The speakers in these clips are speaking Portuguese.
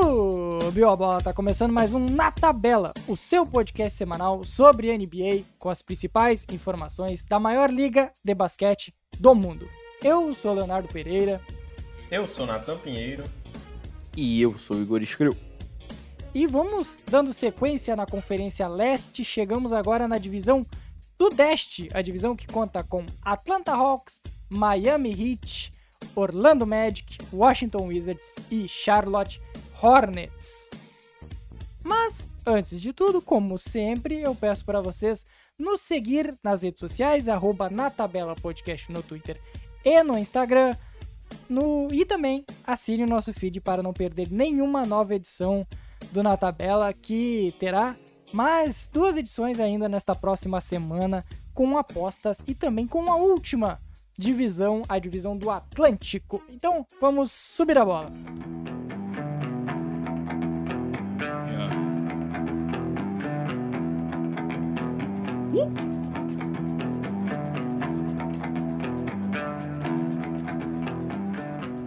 Subiu a bola, tá começando mais um Na Tabela, o seu podcast semanal sobre NBA com as principais informações da maior liga de basquete do mundo. Eu sou Leonardo Pereira. Eu sou Natan Pinheiro. E eu sou Igor Escreu. E vamos dando sequência na Conferência Leste, chegamos agora na divisão Sudeste, a divisão que conta com Atlanta Hawks, Miami Heat, Orlando Magic, Washington Wizards e Charlotte Hornets. Mas, antes de tudo, como sempre, eu peço para vocês nos seguir nas redes sociais, arroba na tabela podcast no Twitter e no Instagram. No, e também assine o nosso feed para não perder nenhuma nova edição do Na Tabela, que terá mais duas edições ainda nesta próxima semana, com apostas e também com a última divisão, a divisão do Atlântico. Então, vamos subir a bola.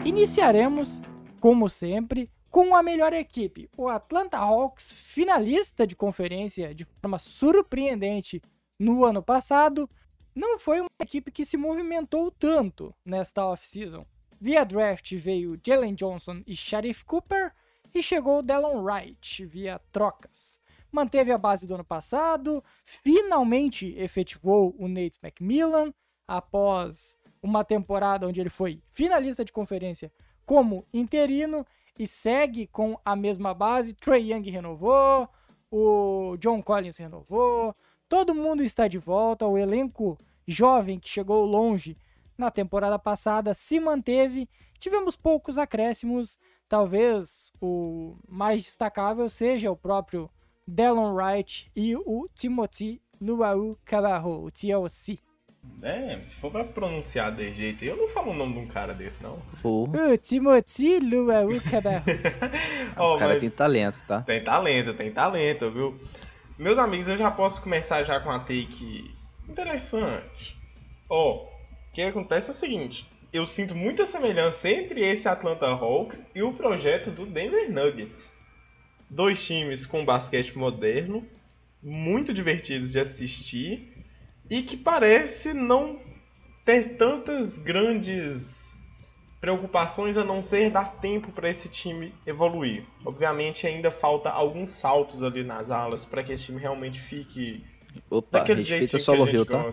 Iniciaremos, como sempre, com a melhor equipe, o Atlanta Hawks, finalista de conferência de forma surpreendente no ano passado, não foi uma equipe que se movimentou tanto nesta off-season. Via draft veio Jalen Johnson e Sharif Cooper e chegou Delon Wright via trocas. Manteve a base do ano passado, finalmente efetivou o Nate McMillan após uma temporada onde ele foi finalista de conferência como interino e segue com a mesma base. Trey Young renovou, o John Collins renovou, todo mundo está de volta, o elenco jovem que chegou longe na temporada passada se manteve. Tivemos poucos acréscimos, talvez o mais destacável seja o próprio Delon Wright e o Timothy Luau Cabarro, o TLC. É, se for pra pronunciar de jeito, eu não falo o nome de um cara desse, não. Porra. O Timothy Luau Cabarro. oh, o cara tem talento, tá? Tem talento, tem talento, viu? Meus amigos, eu já posso começar já com a take interessante. Ó, oh, o que acontece é o seguinte, eu sinto muita semelhança entre esse Atlanta Hawks e o projeto do Denver Nuggets. Dois times com basquete moderno, muito divertidos de assistir e que parece não ter tantas grandes preocupações a não ser dar tempo para esse time evoluir. Obviamente ainda falta alguns saltos ali nas alas para que esse time realmente fique Opa, daquele respeita solo Hill, tá?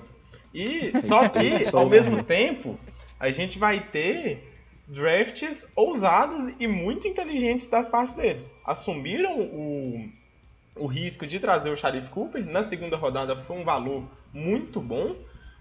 E só que ao mesmo tempo a gente vai ter drafts ousados e muito inteligentes das partes deles. Assumiram o, o risco de trazer o Sharif Cooper na segunda rodada foi um valor muito bom,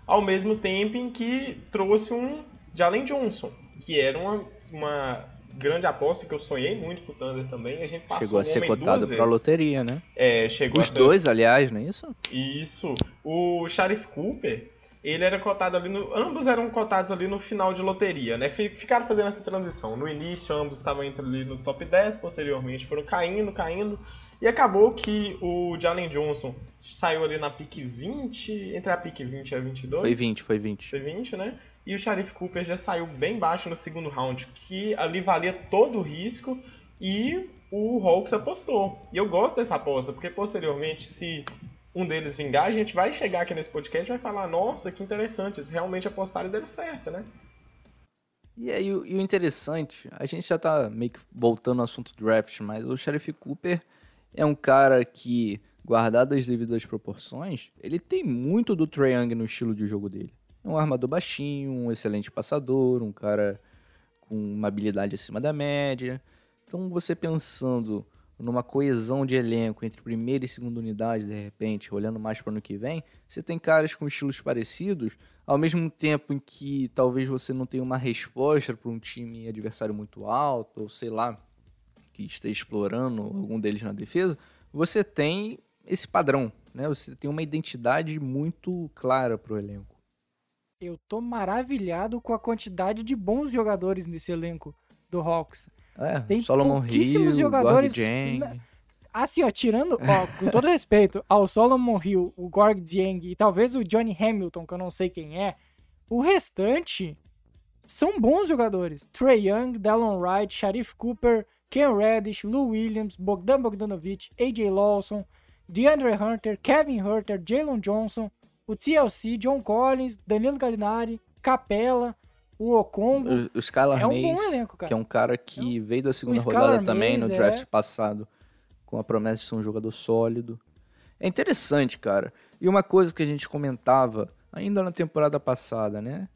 ao mesmo tempo em que trouxe um Jalen Johnson, que era uma, uma grande aposta que eu sonhei muito com o Thunder também. A gente chegou a ser cotado para loteria, né? É, chegou Os dois, aliás, não é isso? Isso. O Sharif Cooper, ele era cotado ali no. Ambos eram cotados ali no final de loteria, né? Ficaram fazendo essa transição. No início, ambos estavam entrando ali no top 10, posteriormente foram caindo, caindo. E acabou que o Jalen Johnson saiu ali na pick 20, entre a pick 20 e a 22. Foi 20, foi 20. Foi 20, né? E o Sharif Cooper já saiu bem baixo no segundo round, que ali valia todo o risco e o Hawks apostou. E eu gosto dessa aposta, porque posteriormente, se um deles vingar, a gente vai chegar aqui nesse podcast e vai falar: nossa, que interessante, eles realmente apostaram e deram certo, né? E aí, o, e o interessante, a gente já tá meio que voltando ao assunto draft, mas o Sheriff Cooper é um cara que, guardado as devidas proporções, ele tem muito do Trae Young no estilo de jogo dele. É um armador baixinho, um excelente passador, um cara com uma habilidade acima da média. Então, você pensando numa coesão de elenco entre primeira e segunda unidade, de repente, olhando mais para o ano que vem, você tem caras com estilos parecidos, ao mesmo tempo em que talvez você não tenha uma resposta para um time adversário muito alto, ou sei lá, que esteja explorando algum deles na defesa, você tem esse padrão, né? Você tem uma identidade muito clara para o elenco. Eu tô maravilhado com a quantidade de bons jogadores nesse elenco do Hawks. É, tem Solomon Hill, jogadores. Gorg Assim, ó, tirando, ó, com todo respeito ao Solomon Hill, o Gorg Dieng e talvez o Johnny Hamilton, que eu não sei quem é, o restante são bons jogadores. Trey Young, Dallon Wright, Sharif Cooper, Ken Reddish, Lou Williams, Bogdan Bogdanovic, AJ Lawson, DeAndre Hunter, Kevin Hunter, Jalen Johnson, o TLC, John Collins, Danilo Gallinari, Capella, o Okongo. O, o Skylar É um Mays, elenco, cara. que é um cara que veio da segunda rodada também no é. draft passado, com a promessa de ser um jogador sólido. É interessante, cara. E uma coisa que a gente comentava ainda na temporada passada, né?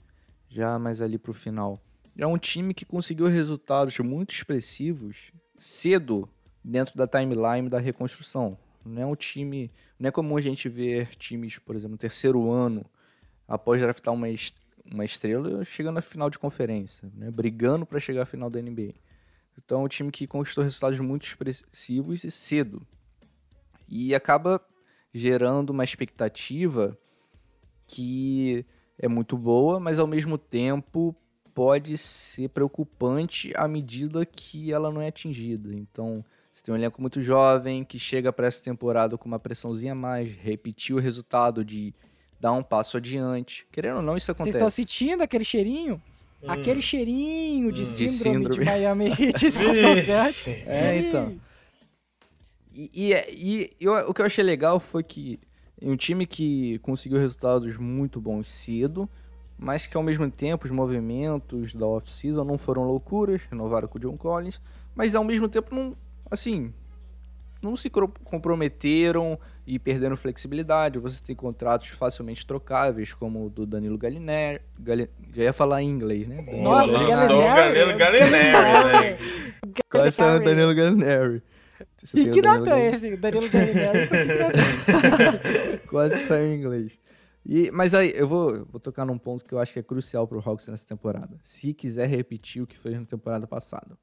Já mais ali pro final. É um time que conseguiu resultados muito expressivos cedo dentro da timeline da reconstrução. Não é um time. Não é comum a gente ver times, por exemplo, no terceiro ano, após draftar uma, uma estrela, chegando à final de conferência, né? brigando para chegar à final da NBA. Então é um time que conquistou resultados muito expressivos e cedo. E acaba gerando uma expectativa que é muito boa, mas ao mesmo tempo pode ser preocupante à medida que ela não é atingida. Então, você tem um elenco muito jovem que chega para essa temporada com uma pressãozinha a mais, repetir o resultado de dar um passo adiante. Querendo ou não, isso Vocês acontece. estão sentindo aquele cheirinho? Hum. Aquele cheirinho de, síndrome, de síndrome. Miami Heat de Vixe. Celtics. É, Ih, então. E, e, é- e eu- o que eu achei legal foi que um time que conseguiu resultados muito bons cedo, mas que ao mesmo tempo os movimentos da off-season não foram loucuras, renovaram com o John Collins, mas ao mesmo tempo não, assim, não se comprometeram e perderam flexibilidade. Você tem contratos facilmente trocáveis, como o do Danilo Gallinari, Galli- já ia falar em inglês, né? Danilo Nossa, Gallinari. o Gallinari. Danilo Gallinari, né? Quase saiu o Danilo Gallinari. Você E o que Danilo nota é Gallinari. esse? Danilo Gallinari? É? Quase que saiu em inglês. E, mas aí, eu vou, eu vou tocar num ponto que eu acho que é crucial pro Hawks nessa temporada. Se quiser repetir o que fez na temporada passada.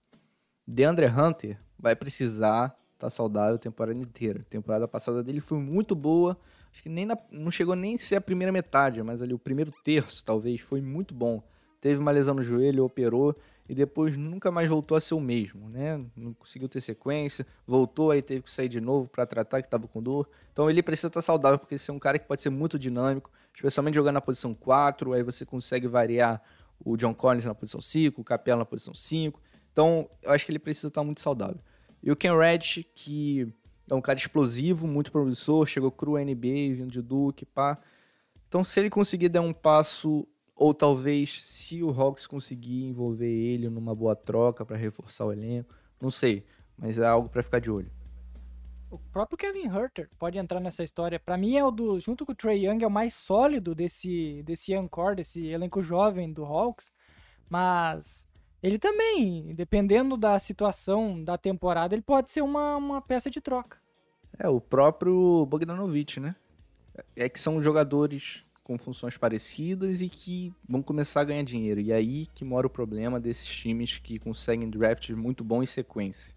DeAndre Hunter vai precisar estar saudável a temporada inteira. A temporada passada dele foi muito boa. Acho que nem na- não chegou nem a ser a primeira metade, mas ali o primeiro terço, talvez, foi muito bom. Teve uma lesão no joelho, operou e depois nunca mais voltou a ser o mesmo, né? Não conseguiu ter sequência, voltou aí teve que sair de novo para tratar que estava com dor. Então ele precisa estar saudável porque esse é um cara que pode ser muito dinâmico, especialmente jogando na posição 4, aí você consegue variar o John Collins na posição 5, o Capela na posição 5. Então, eu acho que ele precisa estar muito saudável. E o Ken Reddish, que é um cara explosivo, muito promissor, chegou cru à NBA, vindo de Duke, pá. Então, se ele conseguir dar um passo, ou talvez se o Hawks conseguir envolver ele numa boa troca para reforçar o elenco, não sei, mas é algo para ficar de olho. O próprio Kevin Herter pode entrar nessa história. Pra mim, é o do, junto com o Trey Young, é o mais sólido desse, desse young core, desse elenco jovem do Hawks. Mas ele também, dependendo da situação da temporada, ele pode ser uma, uma peça de troca. É, o próprio Bogdanovic, né? É que são jogadores com funções parecidas e que vão começar a ganhar dinheiro. E aí que mora o problema desses times que conseguem drafts muito bons em sequência.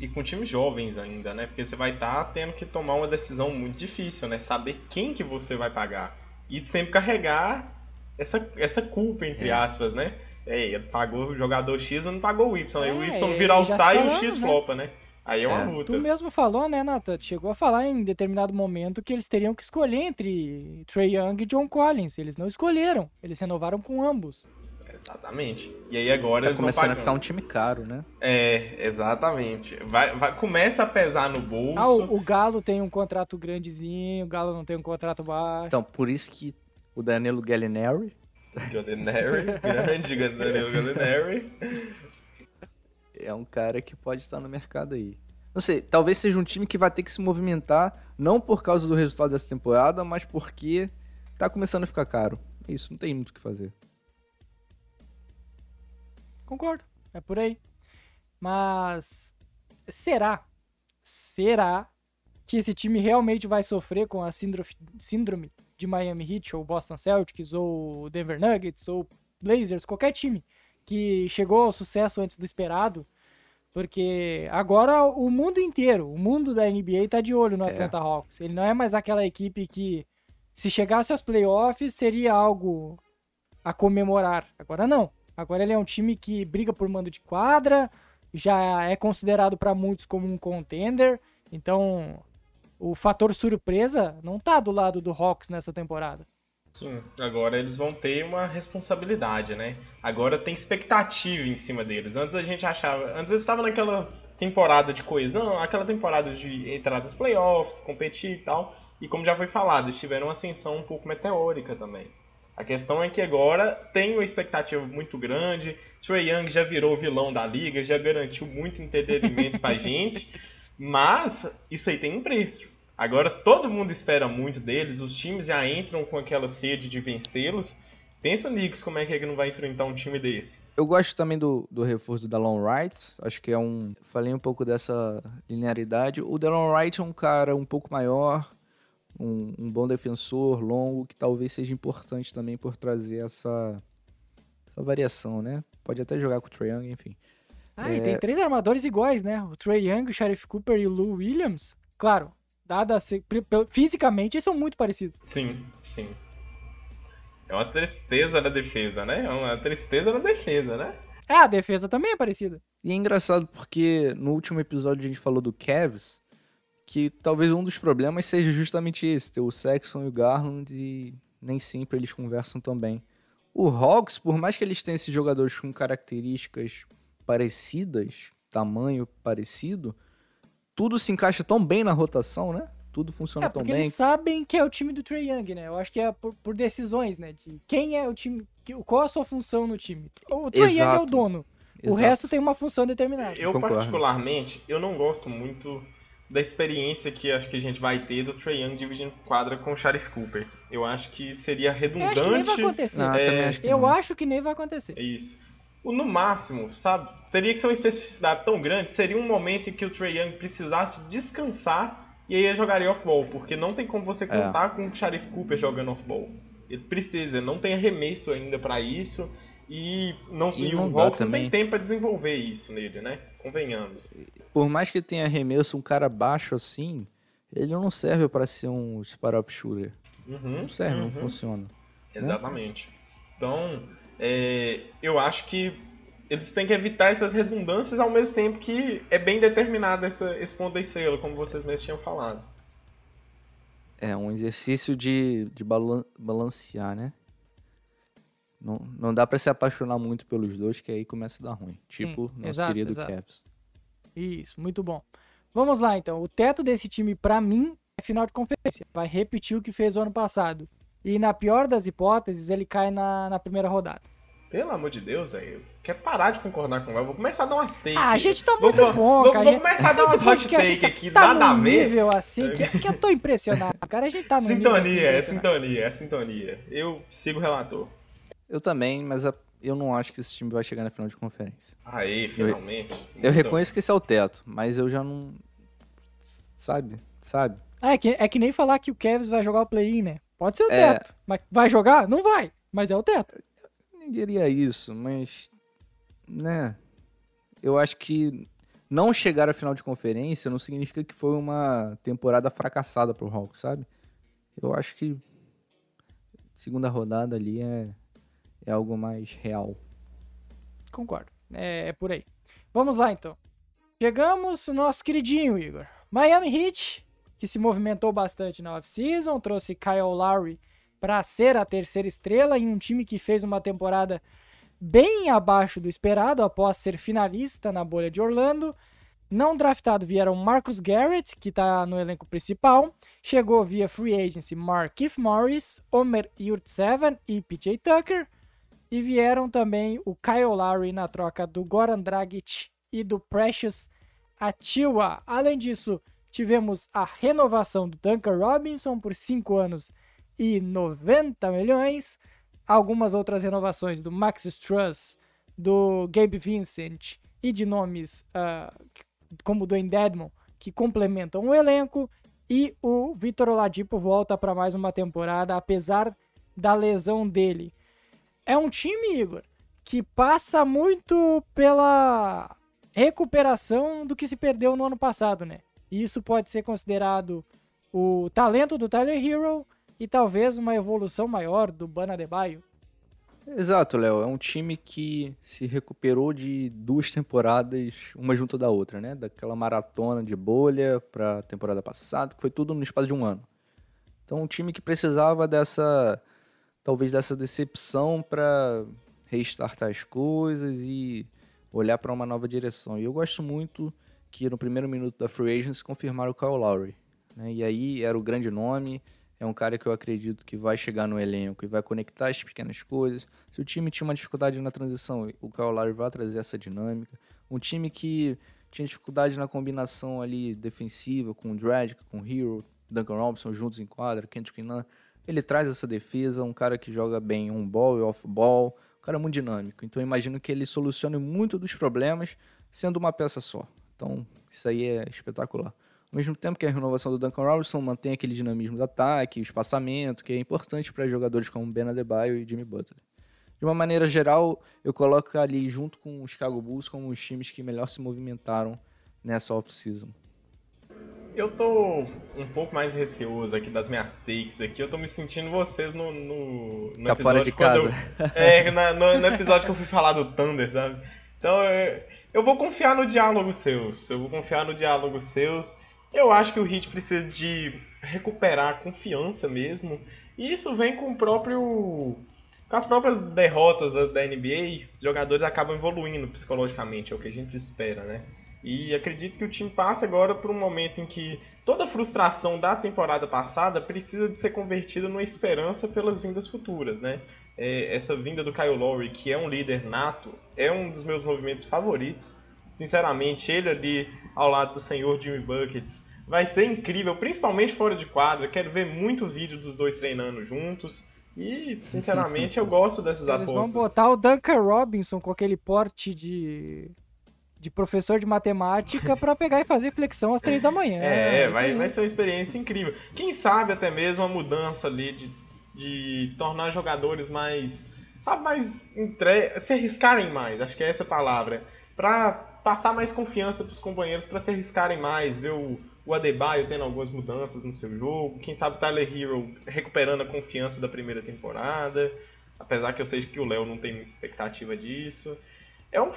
E com times jovens ainda, né? Porque você vai estar tendo que tomar uma decisão muito difícil, né? Saber quem que você vai pagar. E sempre carregar essa, essa culpa, entre É. aspas, né? É, pagou o jogador X, mas não pagou o Y. Aí o É, Y e virar o já se sai e o X né? flopa, né? Aí é uma É. luta. Tu mesmo falou, né, Nathan? Tu Chegou a falar em determinado momento que eles teriam que escolher entre Trey Young e John Collins. Eles não escolheram. Eles renovaram com ambos. Exatamente. E aí agora Tá eles vão começando a ficar um time caro, né? É, exatamente. Vai, vai, começa a pesar no bolso. Ah, o, o Galo tem um contrato grandezinho, o Galo não tem um contrato baixo. Então, por isso que o Danilo Gallinari Gallinari, grande Danilo Gallinari. é um cara que pode estar no mercado aí. Não sei, talvez seja um time que vai ter que se movimentar, não por causa do resultado dessa temporada, mas porque tá começando a ficar caro. É Isso, não tem muito o que fazer. Concordo, é por aí. Mas será? Será que esse time realmente vai sofrer com a síndrome, síndrome de Miami Heat ou Boston Celtics ou Denver Nuggets ou Blazers, qualquer time que chegou ao sucesso antes do esperado? Porque agora o mundo inteiro, o mundo da NBA tá de olho no É. Atlanta Hawks. Ele não é mais aquela equipe que se chegasse aos playoffs seria algo a comemorar. Agora não. Agora ele é um time que briga por mando de quadra, já é considerado para muitos como um contender. Então, o fator surpresa não tá do lado do Hawks nessa temporada. Sim, agora eles vão ter uma responsabilidade, né? Agora tem expectativa em cima deles. Antes a gente achava. Antes eles estavam naquela temporada de coesão, aquela temporada de entrar nos playoffs, competir e tal. E como já foi falado, eles tiveram uma ascensão um pouco meteórica também. A questão é que agora tem uma expectativa muito grande. Trey Young já virou vilão da liga, já garantiu muito entretenimento pra gente. Mas isso aí tem um preço. Agora todo mundo espera muito deles, os times já entram com aquela sede de vencê-los. Pensa o Knicks como é que ele não vai enfrentar um time desse. Eu gosto também do, do reforço do Delon Wright. Acho que é um. Falei um pouco dessa linearidade. O Delon Wright é um cara um pouco maior, um, um bom defensor, longo, que talvez seja importante também por trazer essa, essa variação, né? Pode até jogar com o Trae Young, enfim. Ah, é... e tem três armadores iguais, né? O Trey Young, o Sheriff Cooper e o Lou Williams. Claro, dada fisicamente, eles são muito parecidos. Sim, sim. É uma tristeza na defesa, né? É uma tristeza na defesa, né? É, a defesa também é parecida. E é engraçado porque no último episódio a gente falou do Cavs, que talvez um dos problemas seja justamente esse, ter o Sexton e o Garland e nem sempre eles conversam tão bem. O Hawks, por mais que eles tenham esses jogadores com características parecidas, tamanho parecido, tudo se encaixa tão bem na rotação, né? Tudo funciona é, tão bem. Eles sabem que é o time do Trey Young, né? Eu acho que é por, por, decisões, né? De quem é o time, qual a sua função no time. O Trey Young é o dono. Exato. O resto tem uma função determinada. Eu, eu particularmente, eu não gosto muito da experiência que acho que a gente vai ter do Trey Young dividindo quadra com o Sharif Cooper. Eu acho que seria redundante. Eu acho que nem vai acontecer. Não, é... acho eu não. acho que nem vai acontecer. É isso. No máximo, sabe? Teria que ser uma especificidade tão grande, seria um momento em que o Trey Young precisasse descansar e aí ele jogaria off-ball, porque não tem como você é. contar é. com o Sharif Cooper jogando off-ball. Ele precisa, não tem arremesso ainda para isso. E, não, e, e o Hawks não tem tempo para desenvolver isso nele, né? Convenhamos. Por mais que tenha arremesso, um cara baixo assim, ele não serve para ser um spot-up shooter. Uhum, não serve, uhum. não funciona. Né? Exatamente. Né? Então, é, eu acho que eles têm que evitar essas redundâncias ao mesmo tempo que é bem determinado essa, esse ponto da estrela, como vocês mesmos tinham falado. É um exercício de, de balancear, né? Não, não dá para se apaixonar muito pelos dois, que aí começa a dar ruim. Tipo Sim, nosso exato, querido exato. Cavs. Isso, muito bom. Vamos lá, então. O teto desse time, para mim, é final de conferência. Vai repetir o que fez o ano passado. E na pior das hipóteses, ele cai na, na primeira rodada. Pelo amor de Deus, aí. Quer parar de concordar com ela? Vou começar a dar umas takes. Ah, a gente tá muito vou, bom, vou, cara. Vou, começar a dar umas hot take tá aqui, tá nada a ver. nível assim, que, que, eu tô impressionado, cara. A gente tá no sintonia, nível assim, é sintonia, é sintonia. Eu sigo o relator. Eu também, mas eu não acho que esse time vai chegar na final de conferência. Aí, finalmente. Eu, eu reconheço que esse é o teto, mas eu já não. Sabe? Sabe? Ah, é, que, é que nem falar que o Cavs vai jogar o play-in, né? Pode ser o é... teto. Mas vai jogar? Não vai. Mas é o teto. Eu nem diria isso, mas. Né? Eu acho que não chegar à final de conferência não significa que foi uma temporada fracassada pro Hawks, sabe? Eu acho que segunda rodada ali é é algo mais real. Concordo. É, é por aí. Vamos lá então. Chegamos no nosso queridinho, Igor. Miami Heat, que se movimentou bastante na off-season, trouxe Kyle Lowry para ser a terceira estrela em um time que fez uma temporada bem abaixo do esperado após ser finalista na bolha de Orlando. Não draftado vieram Marcus Garrett, que está no elenco principal. Chegou via free agency Markif Morris, Omer Yurtseven e PJ Tucker. E vieram também o Kyle Lowry na troca do Goran Dragic e do Precious Atiwa. Além disso, tivemos a renovação do Duncan Robinson por 5 anos e 90 milhões. Algumas outras renovações do Max Struss, do Gabe Vincent e de nomes uh, como o Dwayne Dedmon, que complementam o elenco. E o Vitor Oladipo volta para mais uma temporada, apesar da lesão dele. É um time, Igor, que passa muito pela recuperação do que se perdeu no ano passado, né? Isso pode ser considerado o talento do Tyler Hero e talvez uma evolução maior do Bana Debaio. Exato, Léo. É um time que se recuperou de duas temporadas, uma junto da outra, né? Daquela maratona de bolha para a temporada passada, que foi tudo no espaço de um ano. Então, um time que precisava dessa talvez dessa decepção para restartar as coisas e olhar para uma nova direção. E eu gosto muito que no primeiro minuto da Free Agents confirmaram o Kyle Lowry. Né? E aí era o grande nome, é um cara que eu acredito que vai chegar no elenco e vai conectar as pequenas coisas. Se o time tinha uma dificuldade na transição, o Kyle Lowry vai trazer essa dinâmica. Um time que tinha dificuldade na combinação ali defensiva com o Dredd, com o Hero, Duncan Robinson juntos em quadra, Kendrick Nunn. Ele traz essa defesa, um cara que joga bem on-ball e off-ball, um cara muito dinâmico. Então eu imagino que ele solucione muito dos problemas sendo uma peça só. Então isso aí é espetacular. Ao mesmo tempo que a renovação do Duncan Robinson mantém aquele dinamismo do ataque, o espaçamento, que é importante para jogadores como Ben Adebayo e Jimmy Butler. De uma maneira geral, eu coloco ali junto com os Chicago Bulls como os times que melhor se movimentaram nessa off-season. Eu tô um pouco mais receoso aqui das minhas takes aqui. Eu tô me sentindo vocês no, no, no tá fora de casa. Eu, é, na, no, no, episódio que eu fui falar do Thunder, sabe? Então eu, eu vou confiar no diálogo seus. Eu vou confiar no diálogo seus. Eu acho que o Heat precisa de recuperar a confiança mesmo. E isso vem com o próprio. Com as próprias derrotas da NBA, jogadores acabam evoluindo psicologicamente, é o que a gente espera, né? E acredito que o time passa agora por um momento em que toda a frustração da temporada passada precisa de ser convertida numa esperança pelas vindas futuras, né? É, essa vinda do Kyle Lowry, que é um líder nato, é um dos meus movimentos favoritos. Sinceramente, ele ali ao lado do senhor Jimmy Buckets vai ser incrível, principalmente fora de quadra. Quero ver muito vídeo dos dois treinando juntos. E, sinceramente, eu gosto dessas Eles apostas. Eles vão botar o Duncan Robinson com aquele porte de de professor de matemática para pegar e fazer flexão às três da manhã. É, é vai, vai ser uma experiência incrível. Quem sabe até mesmo uma mudança ali de, de tornar jogadores mais, sabe, mais entre... se arriscarem mais, acho que é essa a palavra, para passar mais confiança para os companheiros, para se arriscarem mais, ver o, o Adebayo tendo algumas mudanças no seu jogo, quem sabe o Tyler Hero recuperando a confiança da primeira temporada, apesar que eu sei que o Léo não tem muita expectativa disso. É um,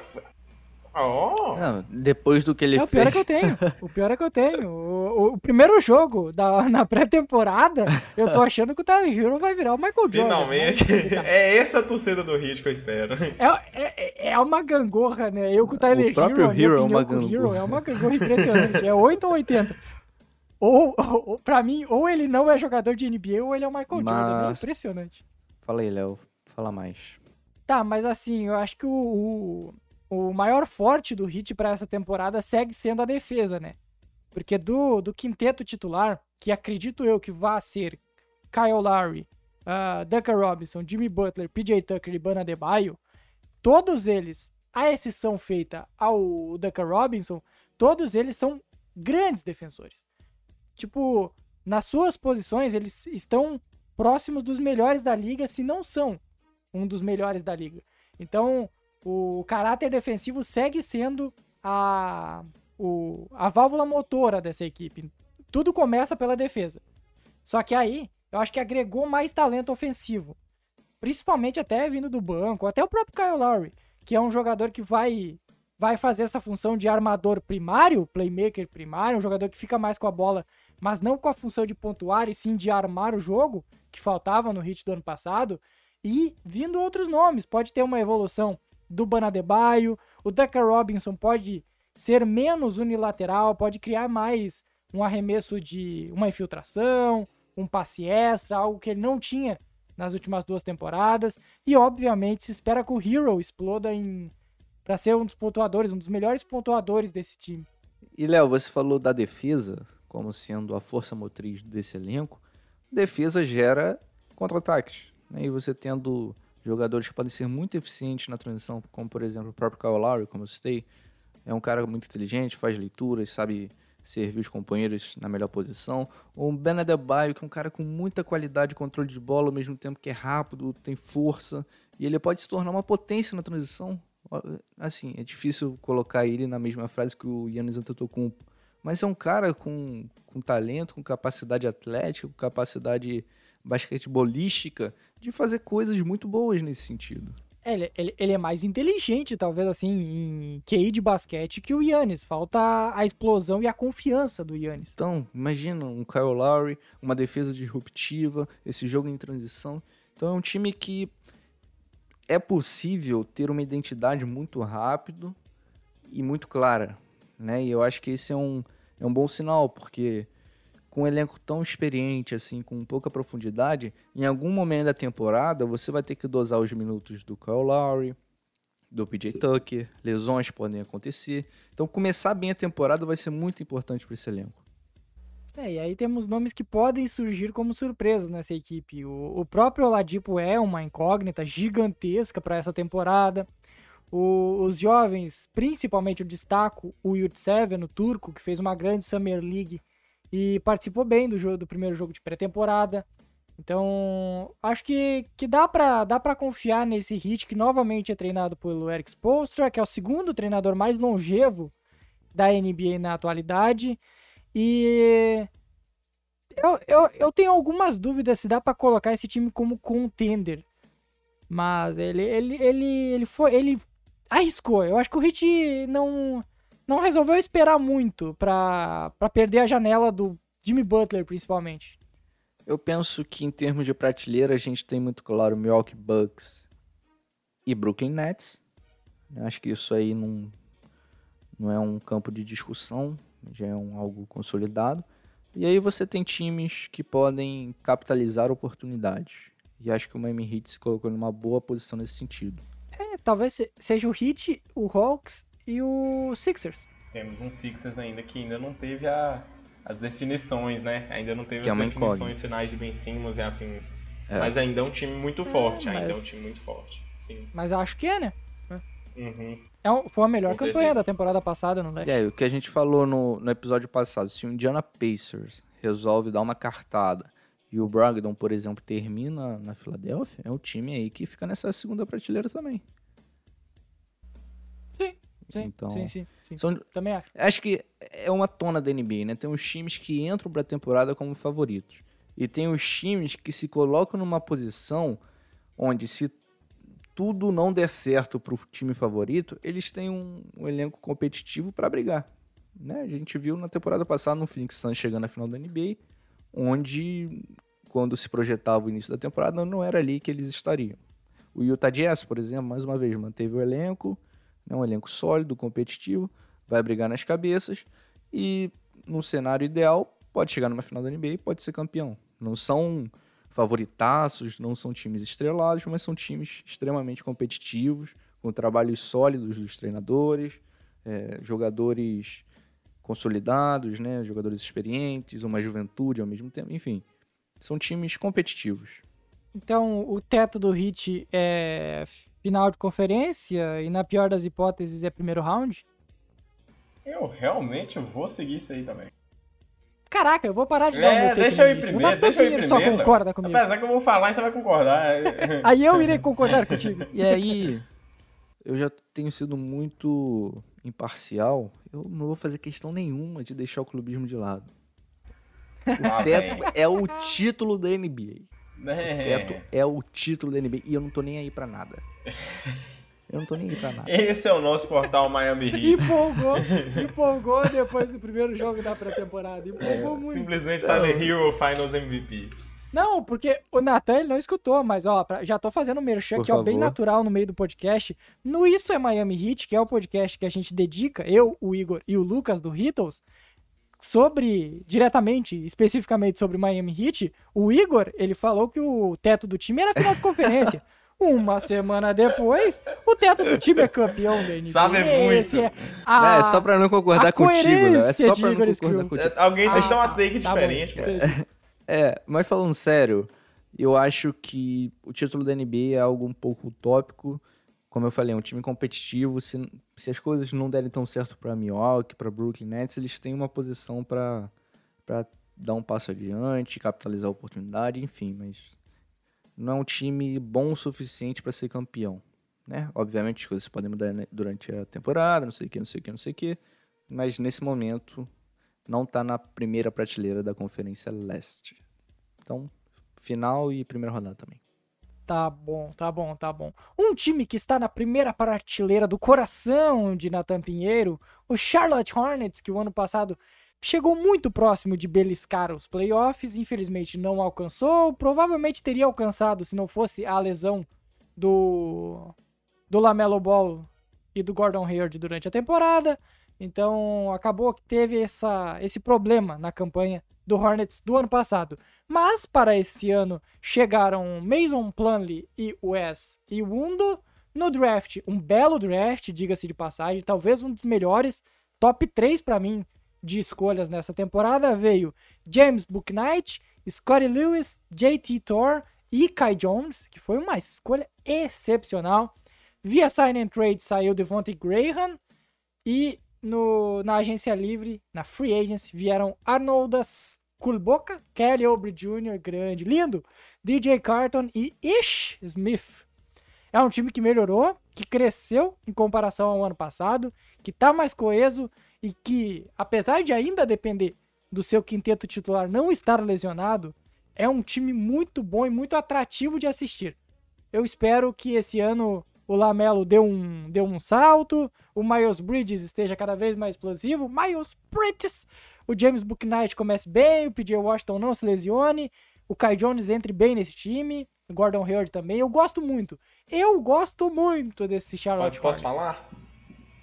Oh. Não, depois do que ele é, fez. O pior é que eu tenho. O pior é que eu tenho. O, o, o primeiro jogo da, na pré-temporada, eu tô achando que o Tyler Hero vai virar o Michael Jordan. Finalmente. É essa a torcida do Hit que eu espero. É, é, é uma gangorra, né? Eu com o Tyler o próprio Hero, Hero é uma gangorra. é uma gangorra impressionante. É 8 ou 80. Ou, ou, pra mim, ou ele não é jogador de NBA ou ele é o Michael mas... Jordan. É impressionante. Fala aí, Léo. Fala mais. Tá, mas assim, eu acho que o, o o maior forte do Heat para essa temporada segue sendo a defesa, né? Porque do, do quinteto titular, que acredito eu que vai ser Kyle Lowry, uh, Duncan Robinson, Jimmy Butler, PJ Tucker e Bana Debaio, todos eles, a exceção feita ao Duncan Robinson, todos eles são grandes defensores. Tipo, nas suas posições, eles estão próximos dos melhores da liga, se não são um dos melhores da liga. Então, o caráter defensivo segue sendo a, o, a válvula motora dessa equipe. Tudo começa pela defesa. Só que aí, eu acho que agregou mais talento ofensivo. Principalmente até vindo do banco, até o próprio Kyle Lowry, que é um jogador que vai vai fazer essa função de armador primário, playmaker primário, um jogador que fica mais com a bola, mas não com a função de pontuar e sim de armar o jogo, que faltava no hit do ano passado. E vindo outros nomes, pode ter uma evolução do Banadebaio. O Tucker Robinson pode ser menos unilateral, pode criar mais um arremesso de uma infiltração, um passe extra, algo que ele não tinha nas últimas duas temporadas. E obviamente se espera que o Hero exploda em para ser um dos pontuadores, um dos melhores pontuadores desse time. E Léo, você falou da defesa como sendo a força motriz desse elenco. Defesa gera contra-ataques. Né? E você tendo jogadores que podem ser muito eficientes na transição, como por exemplo o próprio Kyle Lowry, como eu citei. É um cara muito inteligente, faz leituras, sabe servir os companheiros na melhor posição. O Ben Adebayo, que é um cara com muita qualidade de controle de bola, ao mesmo tempo que é rápido, tem força, e ele pode se tornar uma potência na transição. Assim, é difícil colocar ele na mesma frase que o Yannis Antetokounmpo, mas é um cara com, com talento, com capacidade atlética, com capacidade basquetebolística de fazer coisas muito boas nesse sentido. É, ele, ele, ele, é mais inteligente, talvez, assim, em QI de basquete que o Yannis. Falta a explosão e a confiança do Yannis. Então, imagina um Kyle Lowry, uma defesa disruptiva, esse jogo em transição. Então é um time que é possível ter uma identidade muito rápido e muito clara, né? E eu acho que esse é um, é um bom sinal, porque com um elenco tão experiente, assim, com pouca profundidade, em algum momento da temporada você vai ter que dosar os minutos do Kyle Lowry, do PJ Tucker, lesões podem acontecer. Então começar bem a temporada vai ser muito importante para esse elenco. É, e aí temos nomes que podem surgir como surpresas nessa equipe. O, o próprio Oladipo é uma incógnita gigantesca para essa temporada. O, os jovens, principalmente o destaco, o Yurtseven, o turco, que fez uma grande Summer League e participou bem do, jogo, do primeiro jogo de pré-temporada. Então, acho que, que dá para dá pra confiar nesse hit que novamente é treinado pelo Eric Spoelstra, que é o segundo treinador mais longevo da NBA na atualidade. E eu, eu, eu tenho algumas dúvidas se dá para colocar esse time como contender. Mas ele, ele, ele, ele foi. Ele arriscou. Eu acho que o Hit não, não resolveu esperar muito para perder a janela do Jimmy Butler, principalmente. Eu penso que em termos de prateleira a gente tem muito claro Milwaukee Bucks e Brooklyn Nets. Acho que isso aí não, não é um campo de discussão já é um, algo consolidado. E aí você tem times que podem capitalizar oportunidades. E acho que o Miami Heat se colocou numa boa posição nesse sentido. É, talvez seja o Heat, o Hawks e o Sixers. Temos um Sixers ainda que ainda não teve a, as definições, né? Ainda não teve que é as é definições incógnita. finais de Ben Simmons e afins. É. Mas ainda é um time muito forte, mas... ainda é um time muito forte. Sim. Mas acho que é, né? Uhum. É um, foi a melhor Com campanha certeza. da temporada passada no Leste. É, o que a gente falou no, no episódio passado, se o Indiana Pacers resolve dar uma cartada e o Brogdon, por exemplo, termina na Filadélfia, é um time aí que fica nessa segunda prateleira também. Sim, sim, então, sim, sim, sim. São, também acho. Acho que é uma tona da NBA, né? Tem os times que entram pra temporada como favoritos. E tem os times que se colocam numa posição onde se tudo não der certo para o time favorito, eles têm um, um elenco competitivo para brigar. Né? A gente viu na temporada passada no Phoenix Suns chegando na final da NBA, onde quando se projetava o início da temporada não era ali que eles estariam. O Utah Jazz, por exemplo, mais uma vez manteve o elenco, né? um elenco sólido, competitivo, vai brigar nas cabeças e no cenário ideal pode chegar numa final da NBA e pode ser campeão. Não são favoritaços, não são times estrelados, mas são times extremamente competitivos, com trabalhos sólidos dos treinadores, é, jogadores consolidados, né, jogadores experientes, uma juventude ao mesmo tempo, enfim, são times competitivos. Então, o teto do Hit é final de conferência e na pior das hipóteses é primeiro round? Eu realmente vou seguir isso aí também. Caraca, eu vou parar de dar é, um meu deixa eu ir primeiro, o deixa eu ir só concorda comigo. Apesar que eu vou falar e você vai concordar. Aí eu irei concordar contigo. E aí, eu já tenho sido muito imparcial. Eu não vou fazer questão nenhuma de deixar o clubismo de lado. O teto é o título da NBA. É. teto é o título da NBA e eu não tô nem aí pra nada. Eu não tô nem aí pra nada. Esse é o nosso portal Miami Heat. Empolgou, empolgou depois do primeiro jogo da pré-temporada. Empolgou É, muito. Simplesmente Tyler Hero Finals MVP. Não, porque o Nathan ele não escutou, mas ó, pra- já tô fazendo um merchan Por que é bem favor. natural no meio do podcast. No Isso é Miami Heat, que é o podcast que a gente dedica, eu, o Igor e o Lucas do Heatles, sobre, diretamente, especificamente sobre Miami Heat, o Igor, ele falou que o teto do time era final de conferência. Uma semana depois, o teto do time é campeão da NBA. Sabe muito. Esse é, a- é só pra não concordar contigo, né? É só pra não concordar Screw. contigo. É, Alguém que dar uma Ah, take tá bom. diferente, mano. É, mas falando sério, eu acho que o título da NBA é algo um pouco utópico. Como eu falei, é um time competitivo. Se, se as coisas não derem tão certo para Milwaukee, para Brooklyn Nets, eles têm uma posição para dar um passo adiante, capitalizar a oportunidade, enfim. Mas não é um time bom o suficiente para ser campeão. Né? Obviamente as coisas podem mudar né, durante a temporada, não sei o que, não sei o que, não sei o que. Mas nesse momento não está na primeira prateleira da Conferência Leste. Então, final e primeira rodada também. Tá bom, tá bom, tá bom. Um time que está na primeira prateleira do coração de Natan Pinheiro, o Charlotte Hornets, que o ano passado chegou muito próximo de beliscar os playoffs, infelizmente não alcançou. Provavelmente teria alcançado se não fosse a lesão do, do Lamelo Ball e do Gordon Hayward durante a temporada. Então acabou que teve essa, esse problema na campanha do Hornets do ano passado. Mas para esse ano chegaram Mason Plumlee e Wes Iwundo no draft. Um belo draft, diga-se de passagem, talvez um dos melhores, top 3 para mim de escolhas nessa temporada veio James Booknight, Scottie Lewis, JT Thor e Kai Jones, que foi uma escolha excepcional. Via sign and trade saiu Devontae Graham e no, na agência livre, na free agency, vieram Arnoldas Kulboka, Kelly Oubre Jr., grande, lindo, DJ Carton e Ish Smith. É um time que melhorou, que cresceu em comparação ao ano passado, que está mais coeso e que, apesar de ainda depender do seu quinteto titular não estar lesionado, é um time muito bom e muito atrativo de assistir. Eu espero que esse ano o Lamelo dê um, dê um salto, o Miles Bridges esteja cada vez mais explosivo, Miles Bridges, o James Booknight comece bem, o PJ Washington não se lesione, o Kai Jones entre bem nesse time, o Gordon Hayward também. Eu gosto muito. Eu gosto muito desse Charlotte Pode, Posso Hornets. falar?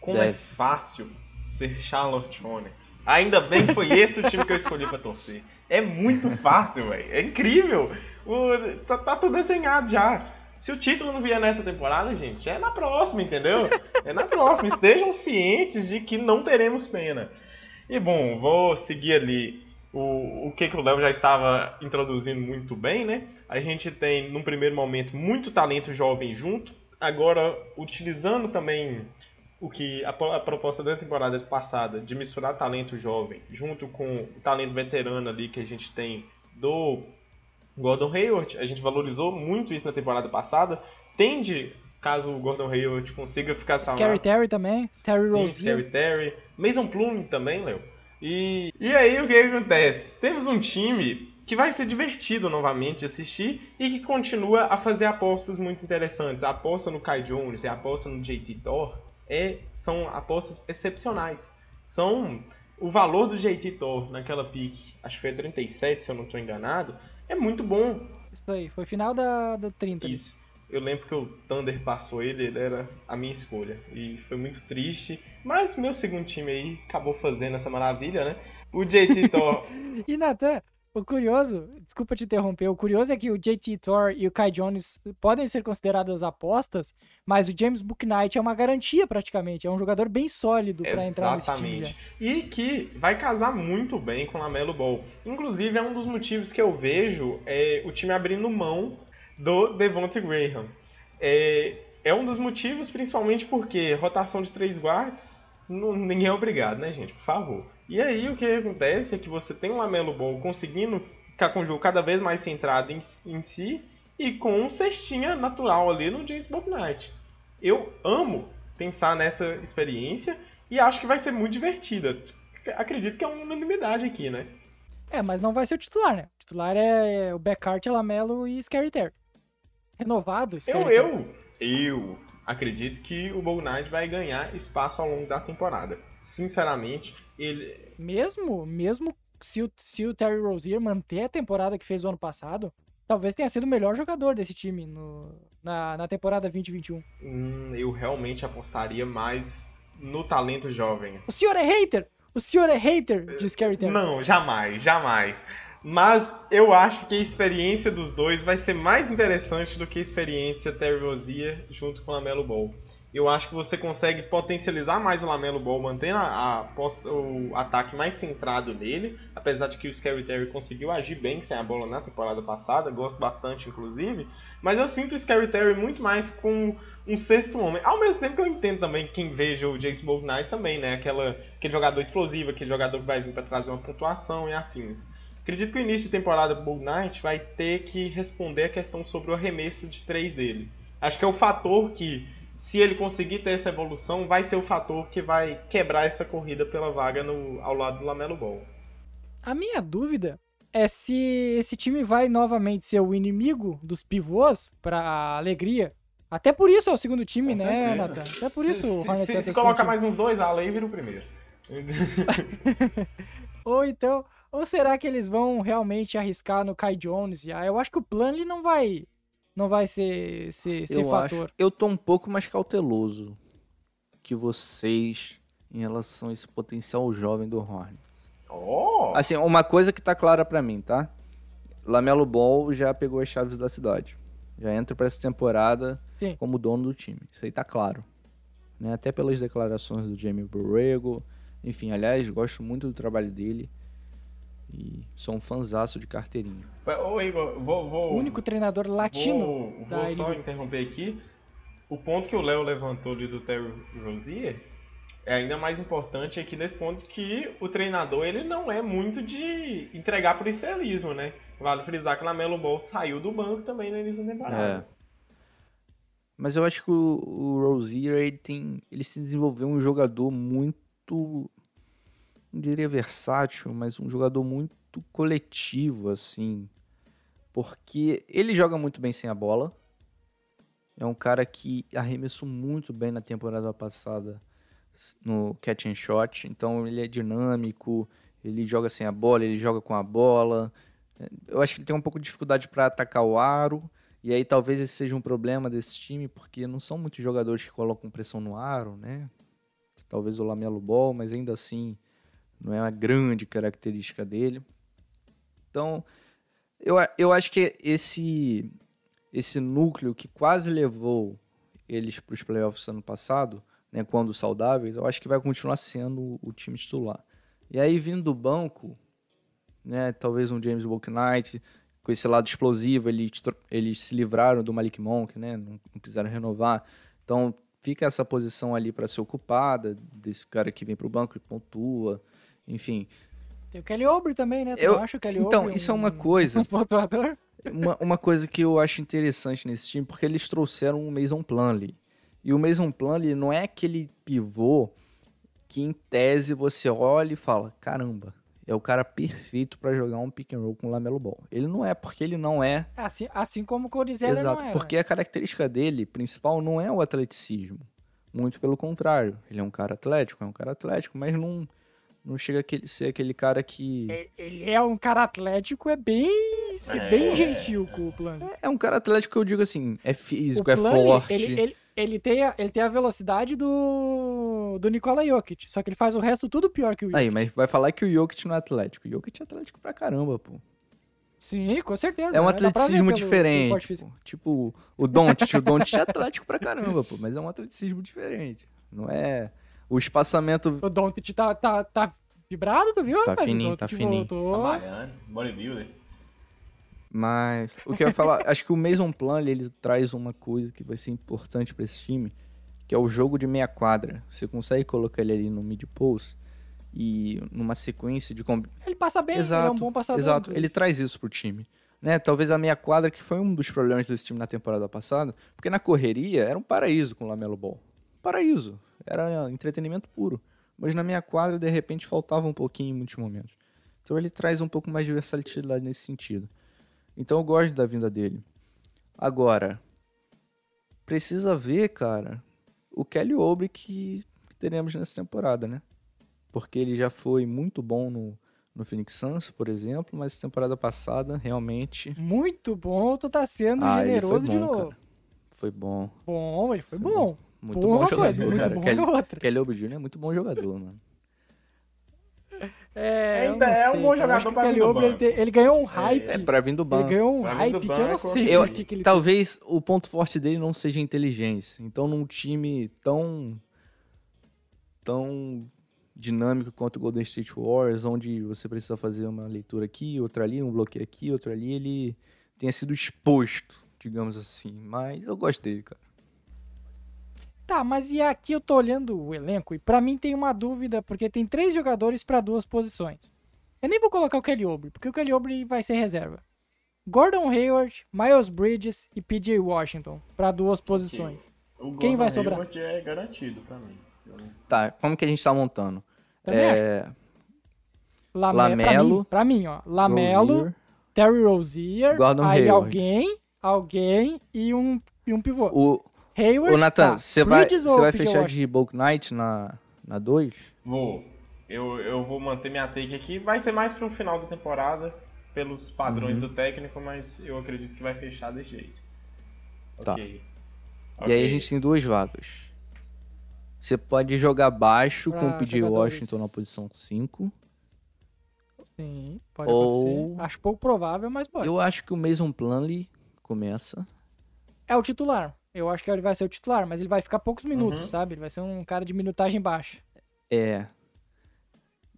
Como é Deve. é fácil ser Charlotte Hornets. Ainda bem que foi esse o time que eu escolhi para torcer. É muito fácil, velho. É incrível. O, tá, tá tudo desenhado já. Se o título não vier nessa temporada, gente, é na próxima, entendeu? É na próxima. Estejam cientes de que não teremos pena. E bom, vou seguir ali o, o que, que o Léo já estava introduzindo muito bem, né? A gente tem, num primeiro momento, muito talento jovem junto. Agora, utilizando também o que a, a proposta da temporada passada de misturar talento jovem junto com o talento veterano ali que a gente tem do Gordon Hayward, a gente valorizou muito isso na temporada passada. Tende, caso o Gordon Hayward consiga ficar saudável. Scary Terry também, Terry Sim, Rozier. Scary Terry. Mason Plume também, Léo. E, e aí o que acontece? Temos um time que vai ser divertido novamente de assistir e que continua a fazer apostas muito interessantes. A aposta no Kai Jones e a aposta no JT Thor é, são apostas excepcionais. São o valor do JT Thor naquela pique, acho que foi 37, se eu não estou enganado, é muito bom. Isso aí, foi final da, da 30. Isso. Eu lembro que o Thunder passou ele, ele era a minha escolha. E foi muito triste. Mas meu segundo time aí acabou fazendo essa maravilha, né? O JT Thor. e Nathan, o curioso, desculpa te interromper, o curioso é que o JT Thor e o Kai Jones podem ser consideradas apostas, mas o James Booknight é uma garantia praticamente, é um jogador bem sólido para entrar nesse time já. E que vai casar muito bem com o Lamelo Ball. Inclusive é um dos motivos que eu vejo é, o time abrindo mão do Devontae Graham. É, é um dos motivos, principalmente porque rotação de três guards, não, ninguém é obrigado, né, gente? Por favor. E aí o que acontece é que você tem um Lamelo Ball conseguindo ficar com o jogo cada vez mais centrado em, em si e com um cestinha natural ali no James Bouknight. Eu amo pensar nessa experiência e acho que vai ser muito divertida. Acredito que é uma unanimidade aqui, né? É, mas não vai ser o titular, né? O titular é o Beckhart, Lamelo e Scary Terry. Renovado, Scary eu, eu, eu acredito que o Bognard vai ganhar espaço ao longo da temporada. Sinceramente, ele. Mesmo, mesmo se o, se o Terry Rozier manter a temporada que fez o ano passado, talvez tenha sido o melhor jogador desse time no, na, na temporada 2021. Hum, eu realmente apostaria mais no talento jovem. O senhor é hater! O senhor é hater de Scary Terry. Não, jamais, jamais. Mas eu acho que a experiência dos dois vai ser mais interessante do que a experiência Terry Rozier junto com o Lamelo Ball. Eu acho que você consegue potencializar mais o Lamelo Ball, mantendo a, a o ataque mais centrado nele, apesar de que o Scary Terry conseguiu agir bem sem a bola na temporada passada, gosto bastante inclusive, mas eu sinto o Scary Terry muito mais com um sexto homem. Ao mesmo tempo que eu entendo também quem veja o James Knight também, né? Aquela, aquele jogador explosivo, aquele jogador que vai vir para trazer uma pontuação e afins. Acredito que o início de temporada do Bull Knight vai ter que responder a questão sobre o arremesso de três dele. Acho que é o fator que, se ele conseguir ter essa evolução, vai ser o fator que vai quebrar essa corrida pela vaga no, ao lado do Lamelo Ball. A minha dúvida é se esse time vai novamente ser o inimigo dos pivôs para alegria. Até por isso é o segundo time, Com né, Nathan? Até por se, isso o Hornets se, se, se coloca mais uns dois ala aí, vira o primeiro. ou então, ou será que eles vão realmente arriscar no Kai Jones? Ah, eu acho que o plano não vai não vai ser, ser, ser eu fator. Acho, eu tô um pouco mais cauteloso que vocês em relação a esse potencial jovem do Hornets. Oh. Assim, uma coisa que tá clara para mim, tá? Lamelo Ball já pegou as chaves da cidade. Já entra para essa temporada Sim. como dono do time. Isso aí tá claro. Né? Até pelas declarações do Jamie Borrego. Enfim, aliás, gosto muito do trabalho dele. E sou um fanzaço de carteirinha. Ô, Igor, vou. vou o único treinador latino. Vou, vou só interromper aqui. O ponto que o Léo levantou ali do Terry Rozier é ainda mais importante aqui nesse ponto que o treinador ele não é muito de entregar por estrelismo, né? Vale frisar que o Lamelo Ball saiu do banco também no início da temporada. É. Mas eu acho que o, o Rozier ele tem, ele se desenvolveu um jogador muito, não diria versátil, mas um jogador muito coletivo assim, porque ele joga muito bem sem a bola. É um cara que arremessou muito bem na temporada passada no catch and shot, então ele é dinâmico, ele joga sem a bola, ele joga com a bola. Eu acho que ele tem um pouco de dificuldade para atacar o aro, e aí talvez esse seja um problema desse time, porque não são muitos jogadores que colocam pressão no aro, né? Talvez o Lamelo Ball, mas ainda assim não é uma grande característica dele. Então, eu, eu acho que esse esse núcleo que quase levou eles para os playoffs ano passado, né, quando saudáveis, eu acho que vai continuar sendo o time titular. E aí, vindo do banco, né, talvez um James Knight com esse lado explosivo, eles, eles se livraram do Malik Monk, né, não, não quiseram renovar. Então, fica essa posição ali para ser ocupada, desse cara que vem para o banco e pontua, enfim. Tem o Kelly Oubre também, né? Tu eu, acha o Kelly então, isso um, é uma coisa. Um pontuador? uma, uma coisa que eu acho interessante nesse time, porque eles trouxeram o Mason Plumlee. E o Mason Plumlee não é aquele pivô que em tese você olha e fala, caramba, é o cara perfeito para jogar um pick and roll com o Lamelo Ball. Ele não é, porque ele não é... Assim, assim como o Corizelli Exato, não é. porque a característica dele, principal, não é o atleticismo. Muito pelo contrário. Ele é um cara atlético, é um cara atlético, mas não não chega a ser aquele cara que. É, ele é um cara atlético, é bem. É. bem gentil com o plano. É, é, um cara atlético que eu digo assim, é físico, é forte. Ele, ele, ele, tem a, ele tem a velocidade do. do Nikola Jokic. Só que ele faz o resto tudo pior que o Jokic. Aí, mas vai falar que o Jokic não é atlético. O Jokic é atlético pra caramba, pô. Sim, com certeza. É um atleticismo diferente. Pelo, tipo, o Doncic, o Doncic é atlético pra caramba, pô, mas é um atleticismo diferente. Não é o espaçamento. O Doncic tá, tá, tá vibrado, tu viu? Tá rapaz? fininho, tá fininho. Voltou. Tá bodybuilder. Mas o que eu ia falar, acho que o Mason Plan ele traz uma coisa que vai ser importante para esse time, que é o jogo de meia quadra. Você consegue colocar ele ali no mid post e numa sequência de comb... Ele passa bem, exato, ele é um bom passador. Exato, ele traz isso pro time. Né? Talvez a meia quadra que foi um dos problemas desse time na temporada passada, porque na correria era um paraíso com o Lamelo Ball. Paraíso. Era entretenimento puro. Mas na minha quadra, de repente, faltava um pouquinho em muitos momentos. Então ele traz um pouco mais de versatilidade nesse sentido. Então eu gosto da vinda dele. Agora, precisa ver, cara, o Kelly Oubre que, teremos nessa temporada, né? Porque ele já foi muito bom no, no Phoenix Suns, por exemplo, mas temporada passada realmente. Muito bom, tu tá sendo ah, generoso bom, de novo. Cara. Foi bom. Bom, ele foi, foi bom. bom. Muito bom jogador, muito cara. Bom Kelly, outra. Kelly Oubre Jr. é muito bom jogador, mano. É, Ainda é um bom jogador pra Kelly Oubre, ele, ele, ganhou um hype. É, é pra vir do banco. Ele ganhou um pra hype que eu não sei eu, que, que ele Talvez tem. o ponto forte dele não seja inteligência. Então, num time tão tão dinâmico quanto o Golden State Warriors, onde você precisa fazer uma leitura aqui, outra ali, um bloqueio aqui, outro ali, ele tenha sido exposto, digamos assim. Mas eu gosto dele, cara. Tá, mas e aqui eu tô olhando o elenco e para mim tem uma dúvida, porque tem três jogadores para duas posições. Eu nem vou colocar o Kelly Oubre, porque o Kelly Oubre vai ser reserva. Gordon Hayward, Miles Bridges e PJ Washington para duas posições. Okay. Quem vai sobrar? Hayward é garantido para mim. Tá, como que a gente tá montando? é... Lame... Lamelo, pra mim, pra mim, ó. Lamelo, Rozier, Terry Rozier, Gordon aí Hayward. alguém, alguém e um, e um pivô. O, Hayward, Ô, Nathan, tá. você vai, você vai fechar de Bulk Knight na 2? Na Vou. Eu, eu vou manter minha take aqui. Vai ser mais pro final da temporada, pelos padrões Uhum. do técnico, mas eu acredito que vai fechar desse jeito. Tá. Ok. E aí a gente tem duas vagas. Você pode jogar baixo com o Pra PJ. Washington na posição 5. Sim, pode Ou- acontecer. Acho pouco provável, mas pode. Eu acho que o Mason Plumlee começa. É o titular. Eu acho que ele vai ser o titular, mas ele vai ficar poucos minutos, Uhum. sabe? Ele vai ser um cara de minutagem baixa. É.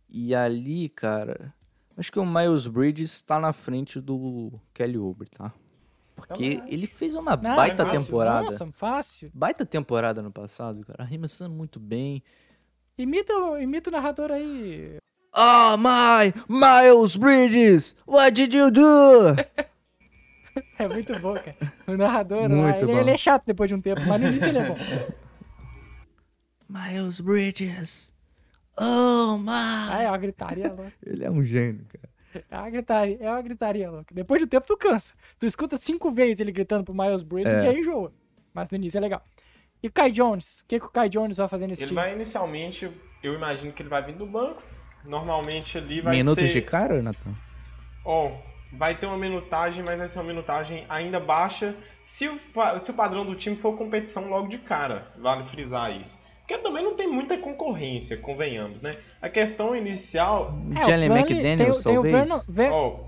E ali, cara, acho que o Miles Bridges tá na frente do Kelly Oubre, tá? Porque Também ele fez uma Ah, baita fácil. temporada. Nossa, fácil. Baita temporada no passado, cara. Arremessando muito bem. Imita, imita o narrador aí. Oh my Miles Bridges, what did you do? É muito bom, cara. O narrador, Muito lá, ele, bom. ele é chato depois de um tempo, mas no início ele é bom. Miles Bridges. Oh my. Ah, é uma gritaria louca. Ele é um gênio, cara. É uma gritaria, é uma gritaria louca. Depois do tempo tu cansa. Tu escuta cinco vezes ele gritando pro Miles Bridges É. e aí enjoa. Mas no início é legal. E o Kai Jones? O que, que o Kai Jones vai fazer nesse Ele time? vai inicialmente, eu imagino que ele vai vir do banco. Normalmente ali vai Minutos ser. de cara, Nathan? Ó, vai ter uma minutagem, mas vai ser uma minutagem ainda baixa. Se o, se o padrão do time for competição logo de cara, vale frisar isso. Porque também não tem muita concorrência, convenhamos, né? A questão inicial. É, o Jalen McDaniels, tem, o- tem o talvez? Vernon, Ver- Ó,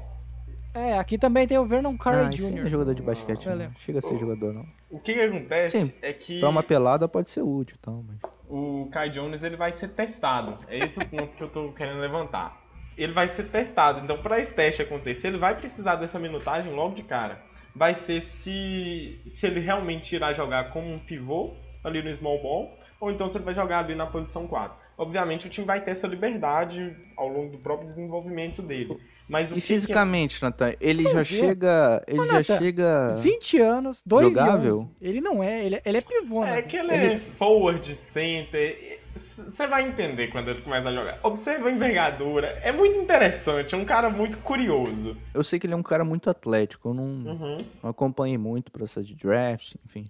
É, aqui também tem o Vernon Curry Não, esse Jr. não é jogador de basquete, Eu não. lembro. Chega a ser jogador, não. o que, que acontece Sim, é que Pra uma pelada pode ser útil, então, mas... o Kai Jones ele vai ser testado. É esse o ponto que eu tô querendo levantar. Ele vai ser testado. Então, para esse teste acontecer, ele vai precisar dessa minutagem logo de cara. Vai ser se, se ele realmente irá jogar como um pivô ali no small ball, ou então se ele vai jogar ali na posição 4. Obviamente, o time vai ter essa liberdade ao longo do próprio desenvolvimento dele. Mas o E que que- fisicamente, Nathan, ele já chega... Ele Ô, já Nathan, chega... 20 anos, 2 Jogável? anos. Ele não é, ele, ele é pivô, né? É que ele, Ele- é forward, center. Você vai entender quando ele começa a jogar. Observa a envergadura. É muito interessante. É um cara muito curioso. Eu sei que ele é um cara muito atlético, eu não, Uhum. não acompanhei muito o processo de draft, enfim.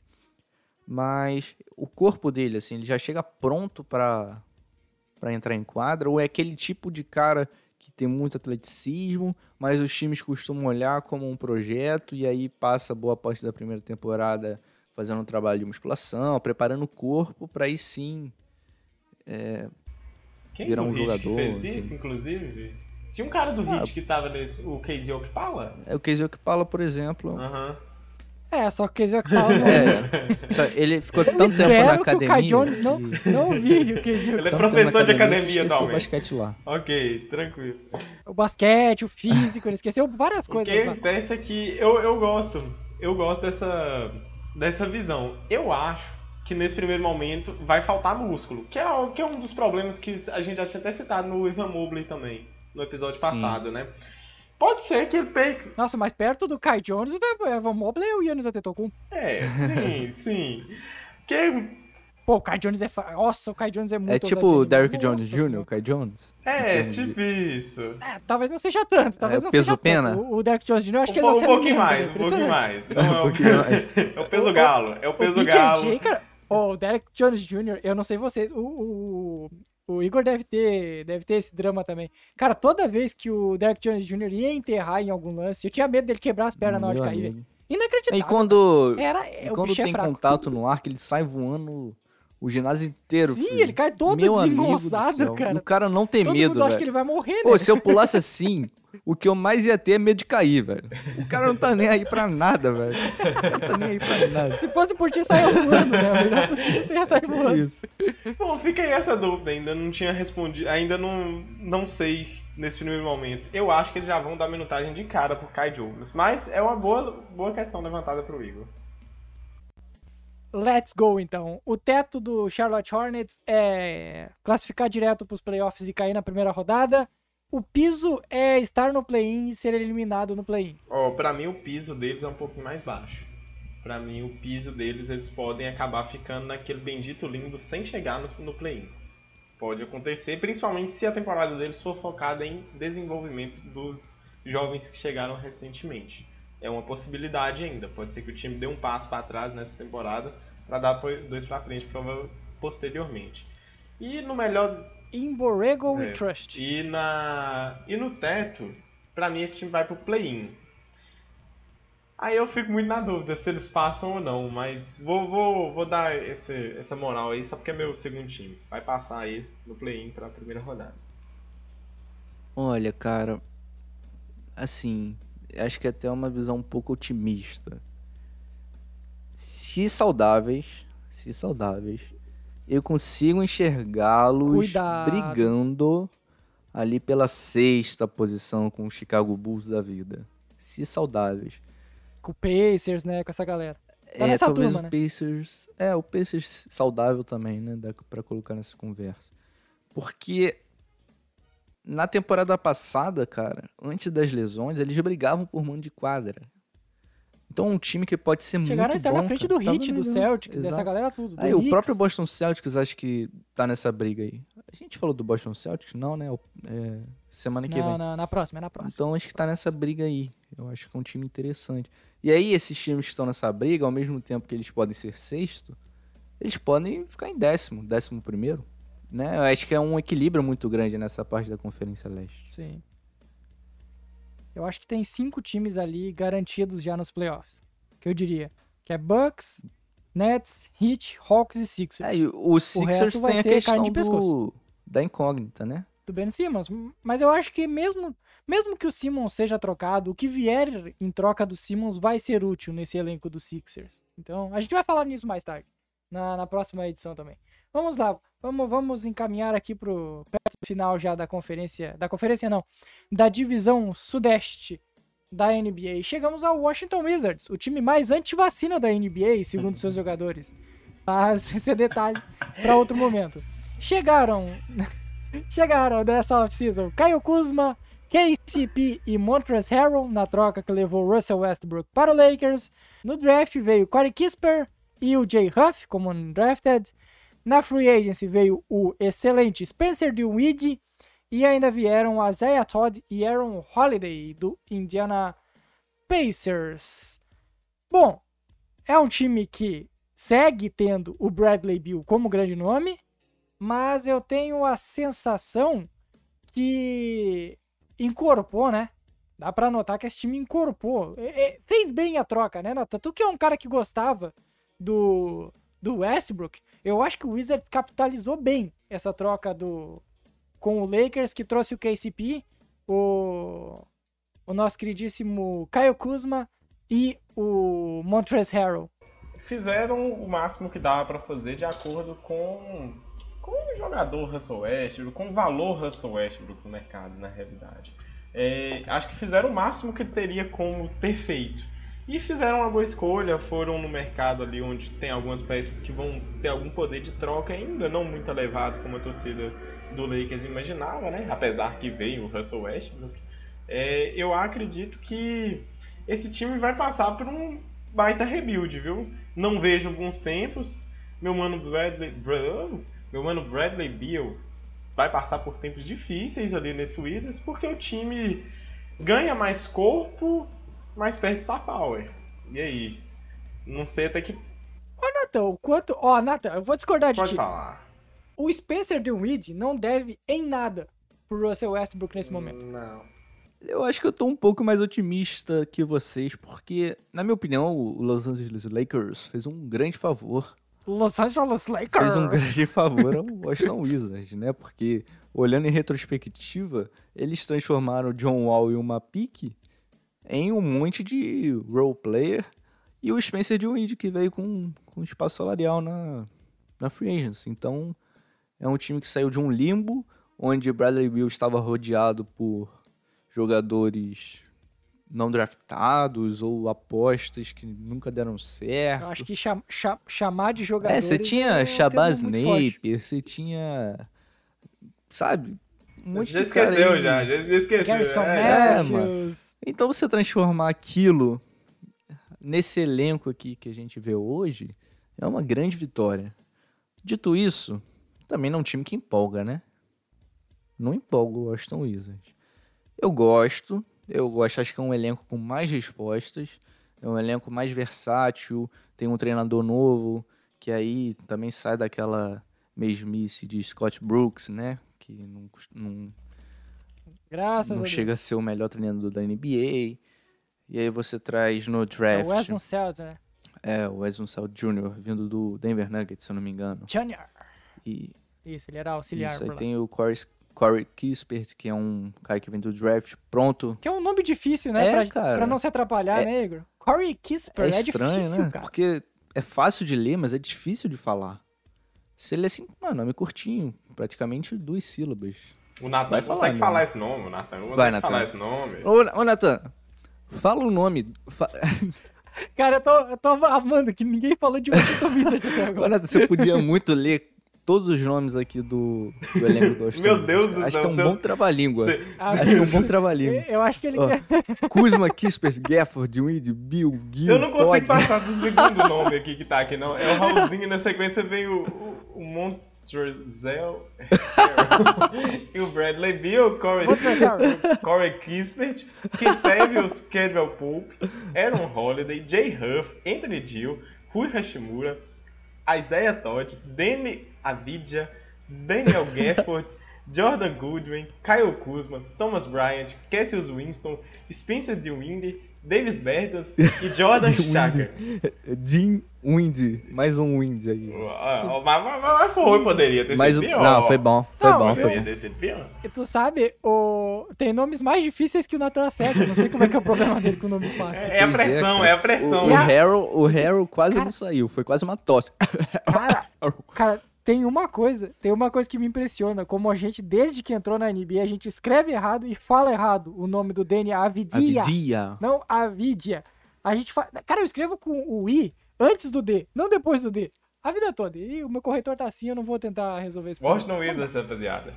Mas o corpo dele, assim, ele já chega pronto pra, pra entrar em quadra, ou é aquele tipo de cara que tem muito atleticismo, mas os times costumam olhar como um projeto e aí passa boa parte da primeira temporada fazendo um trabalho de musculação, preparando o corpo pra aí sim. Quem Virar um jogador, que fez enfim. isso, inclusive? Tinha um cara do Ah. Hit que tava nesse. O Casey Okpala? É o Casey Okpala, por exemplo. Aham. É, só que o Okpala não É, só- ele ficou Eu tanto tempo na espero que o academia. Kai Jones não, que- não vi o que Ele é professor de academia que esqueceu o basquete lá. Ok, tranquilo. O basquete, o físico, ele esqueceu várias O coisas que lá. acontece é que eu, eu gosto. Eu gosto dessa, dessa visão. Eu acho que nesse primeiro momento vai faltar músculo. Que é, o- que é um dos problemas que a gente já tinha até citado no Ivan Mobley também, no episódio Sim. passado, né? Pode ser que ele perca. Nossa, mas perto do Kai Jones, o Evan Mobley e o Yannis Antetokounmpo. É, sim, sim. Que Pô, o Kai Jones é... Fa... Nossa, o Kai Jones é muito É tipo o Derrick Jones Jr., o Kai Jones. é, de- tipo isso. É, talvez não seja tanto, talvez É, não peso seja pena? tanto. O, o Derrick Jones Jr., eu acho Um, que ele po- não um pouquinho alimenta, mais, né? um pouquinho mais. Não, é, Um pouquinho mais. o, é o peso galo. É o peso o galo. BJJ, cara, ó, o Derek Jones Jr., eu não sei vocês, o, o, o Igor deve ter, deve ter esse drama também. Cara, toda vez que o Derek Jones Jr. ia enterrar em algum lance, eu tinha medo dele quebrar as pernas na hora de Meu cair, velho. Inacreditável. E quando, Era, e quando é tem fraco. contato no ar, que ele sai voando o ginásio inteiro. Sim, filho. ele cai todo Meu desengonçado, cara. O cara não tem Todo medo, mundo acha velho. que ele vai morrer, né? Pô, se eu pulasse assim, o que eu mais ia ter é medo de cair, velho. O cara não tá nem aí pra nada, velho. Não tá nem aí pra nada. Se fosse por ti, saia voando, né? O melhor possível, você ia sair voando. Isso. Bom, fica aí essa dúvida, ainda não tinha respondido, ainda não, não sei nesse primeiro momento. Eu acho que eles já vão dar minutagem de cara pro Kai Jones, mas é uma boa, boa questão levantada pro Igor. Let's go, então. O teto do Charlotte Hornets é classificar direto para os playoffs e cair na primeira rodada. O piso é estar no play-in e ser eliminado no play-in. Ó, pra mim o piso deles é um pouquinho mais baixo. Pra mim o piso deles eles podem acabar ficando naquele bendito limbo sem chegar no, no play-in. Pode acontecer, principalmente se a temporada deles for focada em desenvolvimento dos jovens que chegaram recentemente. É uma possibilidade ainda. Pode ser que o time dê um passo para trás nessa temporada para dar dois para frente posteriormente. E no melhor In Borrego É. We Trust. E, na... e no teto, pra mim esse time vai pro play-in. Aí eu fico muito na dúvida se eles passam ou não, mas vou, vou, vou dar esse, essa moral aí só porque é meu segundo time. Vai passar aí no play-in pra primeira rodada. Olha, cara, assim, acho que é até uma visão um pouco otimista. Se saudáveis, se saudáveis, eu consigo enxergá-los brigando ali pela sexta posição com o Chicago Bulls da vida. Se saudáveis. Com o Pacers, né? Com essa galera. Tá é, talvez turma, o né? Pacers. É, o Pacers saudável também, né? Dá pra colocar nessa conversa. Porque na temporada passada, cara, antes das lesões, eles brigavam por mando de quadra. Então é um time que pode ser Chegaram a muito estar bom. na frente do Tava Heat, do melhor. Celtics, dessa Exato. galera tudo. do Aí, o próprio Boston Celtics acho que tá nessa briga aí. A gente falou do Boston Celtics? Não, né? É, semana que Não, vem. não, na próxima, é na próxima. Então acho que tá nessa briga aí. Eu acho que é um time interessante. E aí, esses times que estão nessa briga, ao mesmo tempo que eles podem ser sexto, eles podem ficar em décimo, décimo primeiro. Né? Eu acho que é um equilíbrio muito grande nessa parte da Conferência Leste. Sim. Eu acho que tem cinco times ali garantidos já nos playoffs. Que eu diria. Que é Bucks, Nets, Heat, Hawks e Sixers. É, e os Sixers vai têm a questão do, da incógnita, né? do Ben Simmons. Mas eu acho que mesmo, mesmo que o Simmons seja trocado, o que vier em troca do Simmons vai ser útil nesse elenco do Sixers. Então, a gente vai falar nisso mais tarde, na, na próxima edição também. Vamos lá, vamos, vamos encaminhar aqui pro perto do final já da conferência, da conferência não, da divisão sudeste da NBA. Chegamos ao Washington Wizards, o time mais anti-vacina da NBA, segundo seus jogadores. Mas esse é detalhe para outro momento. Chegaram Chegaram dessa off-season Caio Kuzma, KCP e Montrezl Harrell na troca que levou Russell Westbrook para o Lakers. No draft veio Corey Kisper e o Jay Huff como undrafted. Na free agency veio o excelente Spencer Dinwiddie e ainda vieram Isaiah Todd e Aaron Holiday do Indiana Pacers. Bom, é um time que segue tendo o Bradley Beal como grande nome, mas eu tenho a sensação que incorporou, né? Dá pra notar que esse time incorporou. É, é, fez bem a troca, né, Nathan? Tu que é um cara que gostava do, do Westbrook, eu acho que o Wizards capitalizou bem essa troca do com o Lakers, que trouxe o KCP, o, o nosso queridíssimo Kyle Kuzma e o Montrezl Harrell. Fizeram o máximo que dava pra fazer de acordo com, com o jogador Russell Westbrook, com o valor Russell Westbrook no mercado, na realidade. É, acho que fizeram o máximo que teria como perfeito. E fizeram uma boa escolha, foram no mercado ali onde tem algumas peças que vão ter algum poder de troca, ainda não muito elevado como a torcida do Lakers imaginava, né? Apesar que veio o Russell Westbrook. É, eu acredito que esse time vai passar por um baita rebuild, viu? Não vejo alguns tempos. Meu mano Bradley, Bra- meu mano Bradley Beal vai passar por tempos difíceis ali nesse Wizards, porque o time ganha mais corpo, mas perde star power. E aí? Não sei até que Ô, Nathan, o quanto. Ó, Nathan, eu vou discordar de pode ti. falar. O Spencer Dinwiddie não deve em nada pro Russell Westbrook nesse momento. Não. Eu acho que eu tô um pouco mais otimista que vocês, porque, na minha opinião, o Los Angeles Lakers fez um grande favor. Los Angeles Lakers. Fez um grande favor ao Washington Wizards, né? Porque, olhando em retrospectiva, eles transformaram o John Wall e uma pique em um monte de role player e o Spencer Dinwiddie que veio com, com espaço salarial na, na free agency. Então, é um time que saiu de um limbo onde Bradley Beal estava rodeado por jogadores não draftados ou apostas que nunca deram certo. Eu acho que cham- cha- chamar de jogador. É, você tinha Shabazz Napier, você tinha. Sabe? Um monte Já de cara esqueceu, aí. já, já esqueceu. Garrison é, é, Matthews. Então você transformar aquilo nesse elenco aqui que a gente vê hoje é uma grande vitória. Dito isso, também não é um time que empolga, né? Não empolga o Washington Wizards. Eu gosto, eu gosto, acho que é um elenco com mais respostas, é um elenco mais versátil, tem um treinador novo, que aí também sai daquela mesmice de Scott Brooks, né? Que não, não, Graças não chega a ser o melhor treinador da NBA. E aí você traz no É draft. o Weston Celt, né? É, o Weston Salt Jr., vindo do Denver Nuggets, se eu não me engano. Junior. E Isso, ele era auxiliar isso, aí lá. tem o Corey, Corey Kispert, que é um cara que vem do draft pronto. Que é um nome difícil, né? É, pra, cara. pra não se atrapalhar, É- né, Igor? Corey Kisper. É É, estranho, difícil, né? cara. Porque é fácil de ler, mas é difícil de falar. Se ele é assim, mano, nome curtinho, praticamente duas sílabas. O Natan Vai falar, consegue né? falar esse nome, o Natan Vai, Natan. falar esse nome. Ô, ô Nathan, fala o nome. Fa... Cara, eu tô, eu tô amando que ninguém falou de Washington Wizards até Ô, agora. Nathan, você podia muito ler todos os nomes aqui do, do elenco do Austin Meu. Deus do Acho céu, que é um seu- bom Ah, Acho que é um bom trava-língua. eu acho que ele Ó, quer. Kuzma, Kispert, Gafford, Weed, Bill, Gil, Eu não consigo Todd. passar do segundo nome aqui que tá aqui, não. É o Raulzinho, na sequência vem o, o, o Montrezl e o Bradley Beal, Corey, Corey Kispert, Kentavious Cadwell Pope, Aaron Holiday, Jay Huff, Anthony Gill, Rui Hashimura, Isaiah Todd, Danny Avidia, Daniel Gafford, Jordan Goodwin, Kyle Kuzma, Thomas Bryant, Cassius Winston, Spencer DeWindy, Davis Bertans e Jordan Chaker. Jim Wind, mais um Wind aí. Ah, Mas, mas, mas foi, poderia ter Mais sido um... pior. Não, foi bom, foi Não, bom, foi Poderia bom. ter sido pior. E tu sabe, o... tem nomes mais difíceis que o Nathan acerta. Não sei como é que é o problema dele com o nome fácil. É a é, pressão, cara. é a pressão. O, o a- Harold, o Harold quase Cara- não saiu, foi quase uma tosse. Cara, cara, tem uma coisa, tem uma coisa que me impressiona, como a gente, desde que entrou na NBA, a gente escreve errado e fala errado o nome do Danny Avidia. Avidia. Não, Avidia. A gente fala. Cara, eu escrevo com o I antes do D, não depois do D. A vida toda. E o meu corretor tá assim, eu não vou tentar resolver esse Washington problema. Wizards, rapaziada.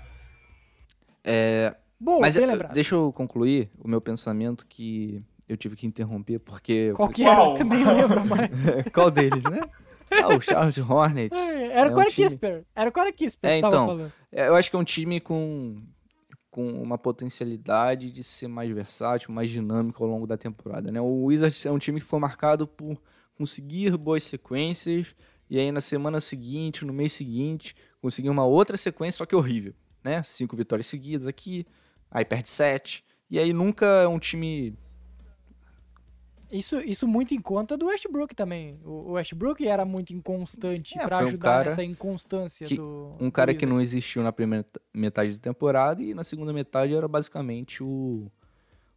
É, Bom, mas bem eu- lembrado. deixa eu concluir o meu pensamento que eu tive que interromper, porque... Qual que era? Tu nem lembra mais. Qual deles, né? Ah, o Charles Hornets. É, Era É o um Corey time- Kisper. Era o Corey Kisper É, que tava então. falando. É, Eu acho que é um time com, com uma potencialidade de ser mais versátil, mais dinâmico ao longo da temporada. Né? O Wizards é um time que foi marcado por conseguir boas sequências e aí na semana seguinte, no mês seguinte, conseguir uma outra sequência, só que horrível. Né? Cinco vitórias seguidas aqui, aí perde sete. E aí nunca é um time. Isso, isso muito em conta do Westbrook também. O o Westbrook era muito inconstante É, pra foi um ajudar cara nessa inconstância que- do. Um do cara que não existiu na primeira metade da temporada e na segunda metade era basicamente o,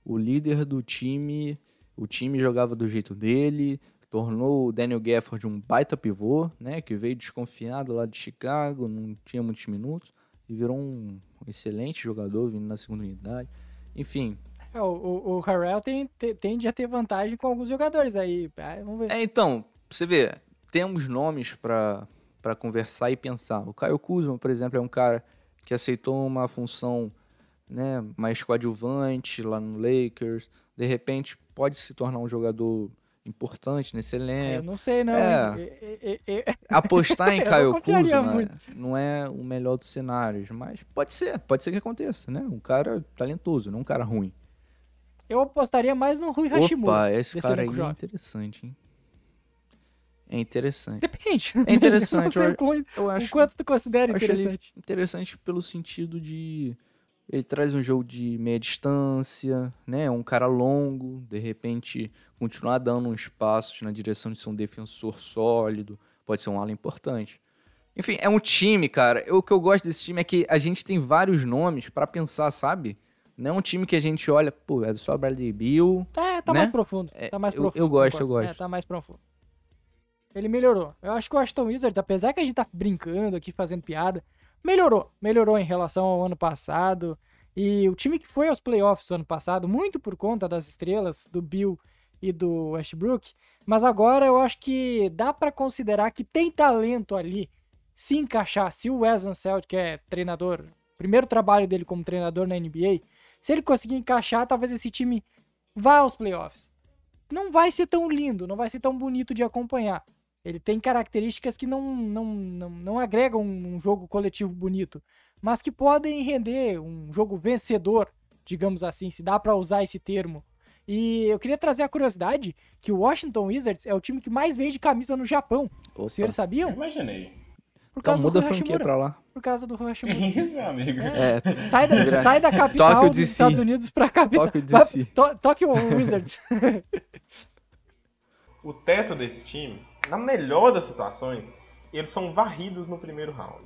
o líder do time. O time jogava do jeito dele, tornou o Daniel Gafford um baita pivô, né? Que veio desconfiado lá de Chicago, não tinha muitos minutos e virou um excelente jogador vindo na segunda unidade. Enfim, É, o, o, o Harrell tem, te- tende a ter vantagem com alguns jogadores aí. Ah, Vamos ver. É, então, você vê, temos nomes pra conversar e pensar. O Caio Kuzma, por exemplo, é um cara que aceitou uma função né, mais coadjuvante lá no Lakers. De repente, pode se tornar um jogador importante nesse É, eu elenco. não sei, não. É. E- e- e- e- Apostar em Eu Caio Kuzma muito. não é o melhor dos cenários, mas pode ser, pode ser que aconteça, né? Um cara talentoso, não um cara ruim. Eu apostaria mais no Rui Hashimura. Opa, esse cara aí é interessante, hein? É interessante. Depende. É interessante, eu- o quanto, Eu o acho, quanto tu considera eu interessante. interessante pelo sentido de ele traz um jogo de meia distância, né? Um cara longo, de repente continuar dando uns passos na direção de ser um defensor sólido, pode ser um ala importante. Enfim, é um time, cara. Eu- O que eu gosto desse time é que a gente tem vários nomes pra pensar, sabe? Não é um time que a gente olha, pô, é só Bradley Bill. Tá, tá né? mais profundo. É, Tá mais eu- profundo. eu gosto, eu gosto. É, tá mais profundo. Ele melhorou. Eu acho que o Aston Wizards, apesar que a gente tá brincando aqui, fazendo piada, melhorou. Melhorou em relação ao ano passado. E o time que foi aos playoffs ano passado, muito por conta das estrelas do Bill e do Westbrook, mas agora eu acho que dá pra considerar que tem talento ali se encaixar. Se o Wes Anseld, que é treinador, primeiro trabalho dele como treinador na NBA, se ele conseguir encaixar, talvez esse time vá aos playoffs. Não vai ser tão lindo, não vai ser tão bonito de acompanhar. Ele tem características que não, não, não, não agregam um jogo coletivo bonito, mas que podem render um jogo vencedor, digamos assim, se dá pra usar esse termo. E eu queria trazer a curiosidade que o Washington Wizards é o time que mais vende camisa no Japão. Os senhores Eu sabiam? imaginei. Por Então causa muda a do franquia pra lá. Por causa do Rush Isso, meu amigo. É. É, Sai da, sai da capital dos DC. Estados Unidos pra capital. Tóquio Vai- DC. Tó- Tóquio Wizards. O teto desse time, na melhor das situações, eles são varridos no primeiro round.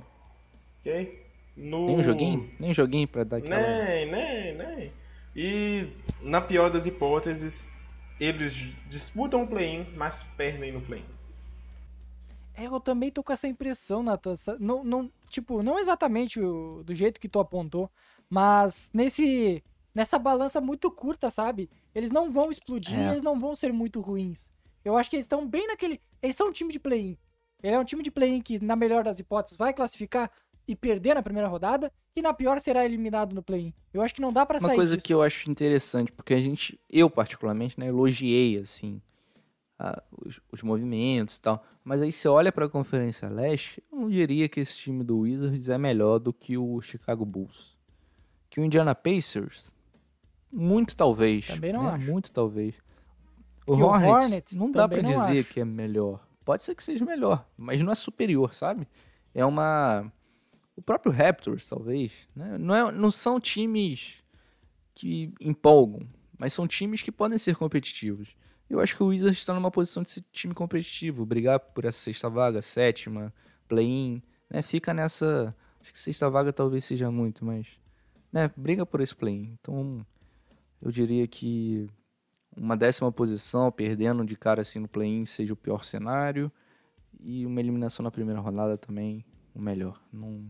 Ok? No... nem um joguinho? Nem um joguinho pra dar aquela... Nem, nem, nem. E na pior das hipóteses, eles disputam o play-in, mas perdem no play-in. É, eu também tô com essa impressão, Nathan. Sa- Não, não, tipo, não exatamente o- do jeito que tu apontou, mas nesse nessa balança muito curta, sabe? Eles não vão explodir, É. eles não vão ser muito ruins. Eu acho que eles estão bem naquele. Eles são um time de play-in. Ele é um time de play-in que, na melhor das hipóteses, vai classificar e perder na primeira rodada, e na pior será eliminado no play-in. Eu acho que não dá pra Uma sair coisa disso. que eu acho interessante, porque a gente, eu particularmente, né, elogiei, assim, a- os, os movimentos e tal. Mas aí você olha pra Conferência Leste, eu não diria que esse time do Wizards é melhor do que o Chicago Bulls. Que o Indiana Pacers, muito talvez. Também não né, acho. Muito talvez. O Que o Hornets, Hornets não dá não dizer acho. que é melhor. Pode ser que seja melhor, mas não é superior, sabe? É uma... O próprio Raptors, talvez, né? Não, é, não são times que empolgam, mas são times que podem ser competitivos. Eu acho que o Wizards está numa posição de ser time competitivo, brigar por essa sexta vaga, sétima, play-in, né? Fica nessa, acho que sexta vaga talvez seja muito, mas, né? Briga por esse play-in. Então, eu diria que uma décima posição, perdendo de cara assim no play-in, seja o pior cenário e uma eliminação na primeira rodada também o melhor. Não,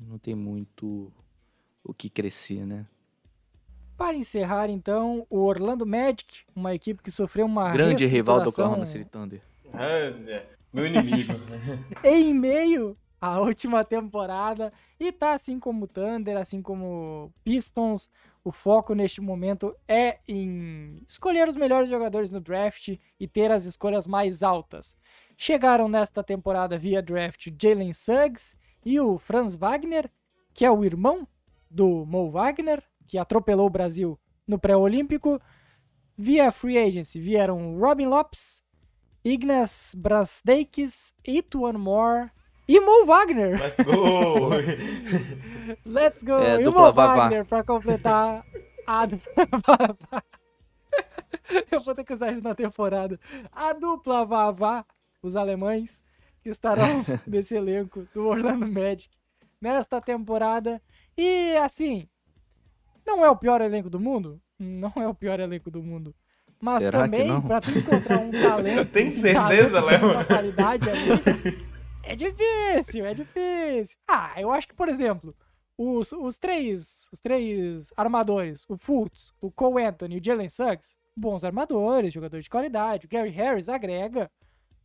não tem muito o que crescer, né? Para encerrar, então, o Orlando Magic, uma equipe que sofreu uma Grande rival do Oklahoma City Thunder. É, é, meu inimigo. em meio à última temporada e tá assim como o Thunder, assim como Pistons. O foco neste momento é em escolher os melhores jogadores no draft e ter as escolhas mais altas. Chegaram nesta temporada via draft o Jalen Suggs e o Franz Wagner, que é o irmão do Mo Wagner, que atropelou o Brasil no pré-olímpico. Via free agency vieram Robin Lopes, Ignas Brasdeikis, Ituan Moore e Mo Wagner. Let's go! Let's go! É, e o Mo. Wagner pra completar a. Eu vou ter que usar isso na temporada. A dupla Vavá, os alemães, que estarão nesse elenco do Orlando Magic nesta temporada. E assim, não é o pior elenco do mundo? Não é o pior elenco do mundo. Mas Será que também, não? pra tu encontrar um talento, Tem um certeza, de Léo? qualidade ali, é difícil, é difícil. Ah, eu acho que, por exemplo, os, os três os três armadores, o Fultz, o Cole Anthony e o Jalen Suggs, bons armadores, jogadores de qualidade. O Gary Harris agrega.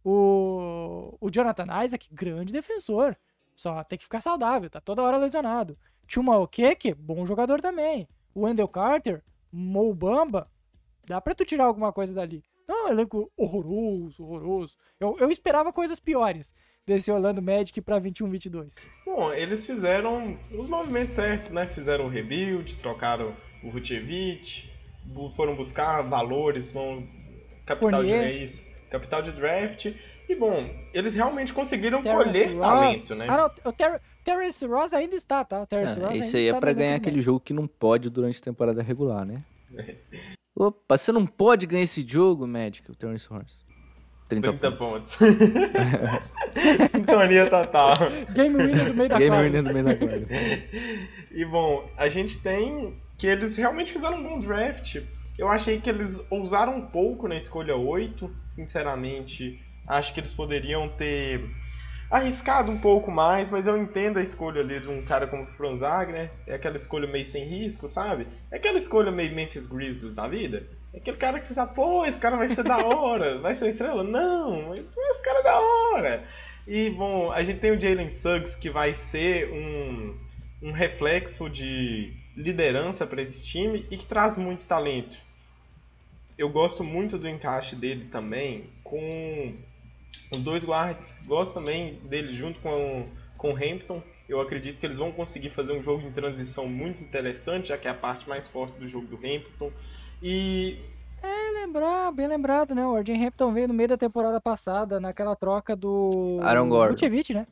O, o Jonathan Isaac, grande defensor. Só tem que ficar saudável, tá toda hora lesionado. Chuma Okeke, bom jogador também. O Wendell Carter, Mo Bamba, dá pra tu tirar alguma coisa dali. Não, é um elenco horroroso, horroroso. Eu, eu esperava coisas piores desse Orlando Magic pra 21-22. Bom, eles fizeram os movimentos certos, né? Fizeram o rebuild, trocaram o Vucevic, foram buscar valores, vão capital de Fournier. é isso, capital de draft. E bom, eles realmente conseguiram Terrence colher Ross. talento, né? Ah, não, o Ter Terrence Ross ainda está, tá? O Terrence Ross É, ainda isso aí está é pra no ganhar aquele jogo que não pode durante a temporada regular, né? Opa, você não pode ganhar esse jogo, Magic, o Terrence Horse. 30, 30 pontos. Sintonia total. Game winner do meio da Game winner no meio da quadra. E bom, a gente tem que eles realmente fizeram um bom draft. Eu achei que eles ousaram um pouco na escolha 8. Sinceramente, acho que eles poderiam ter arriscado um pouco mais, mas eu entendo a escolha ali de um cara como o Franz Wagner. É aquela escolha meio sem risco, sabe? É aquela escolha meio Memphis Grizzlies da vida. É aquele cara que você sabe, pô, esse cara vai ser da hora, vai ser uma estrela? Não, esse cara é da hora. E, bom, a gente tem o Jalen Suggs, que vai ser um, um reflexo de liderança para esse time e que traz muito talento. Eu gosto muito do encaixe dele também com os dois guards. Gosto também dele junto com, com o Hampton. Eu acredito que eles vão conseguir fazer um jogo em transição muito interessante, já que é a parte mais forte do jogo do Hampton. E Bem lembrar, bem lembrado, né? O Arjen Hampton veio no meio da temporada passada, naquela troca do. Aaron Gordon. Vucevic, né?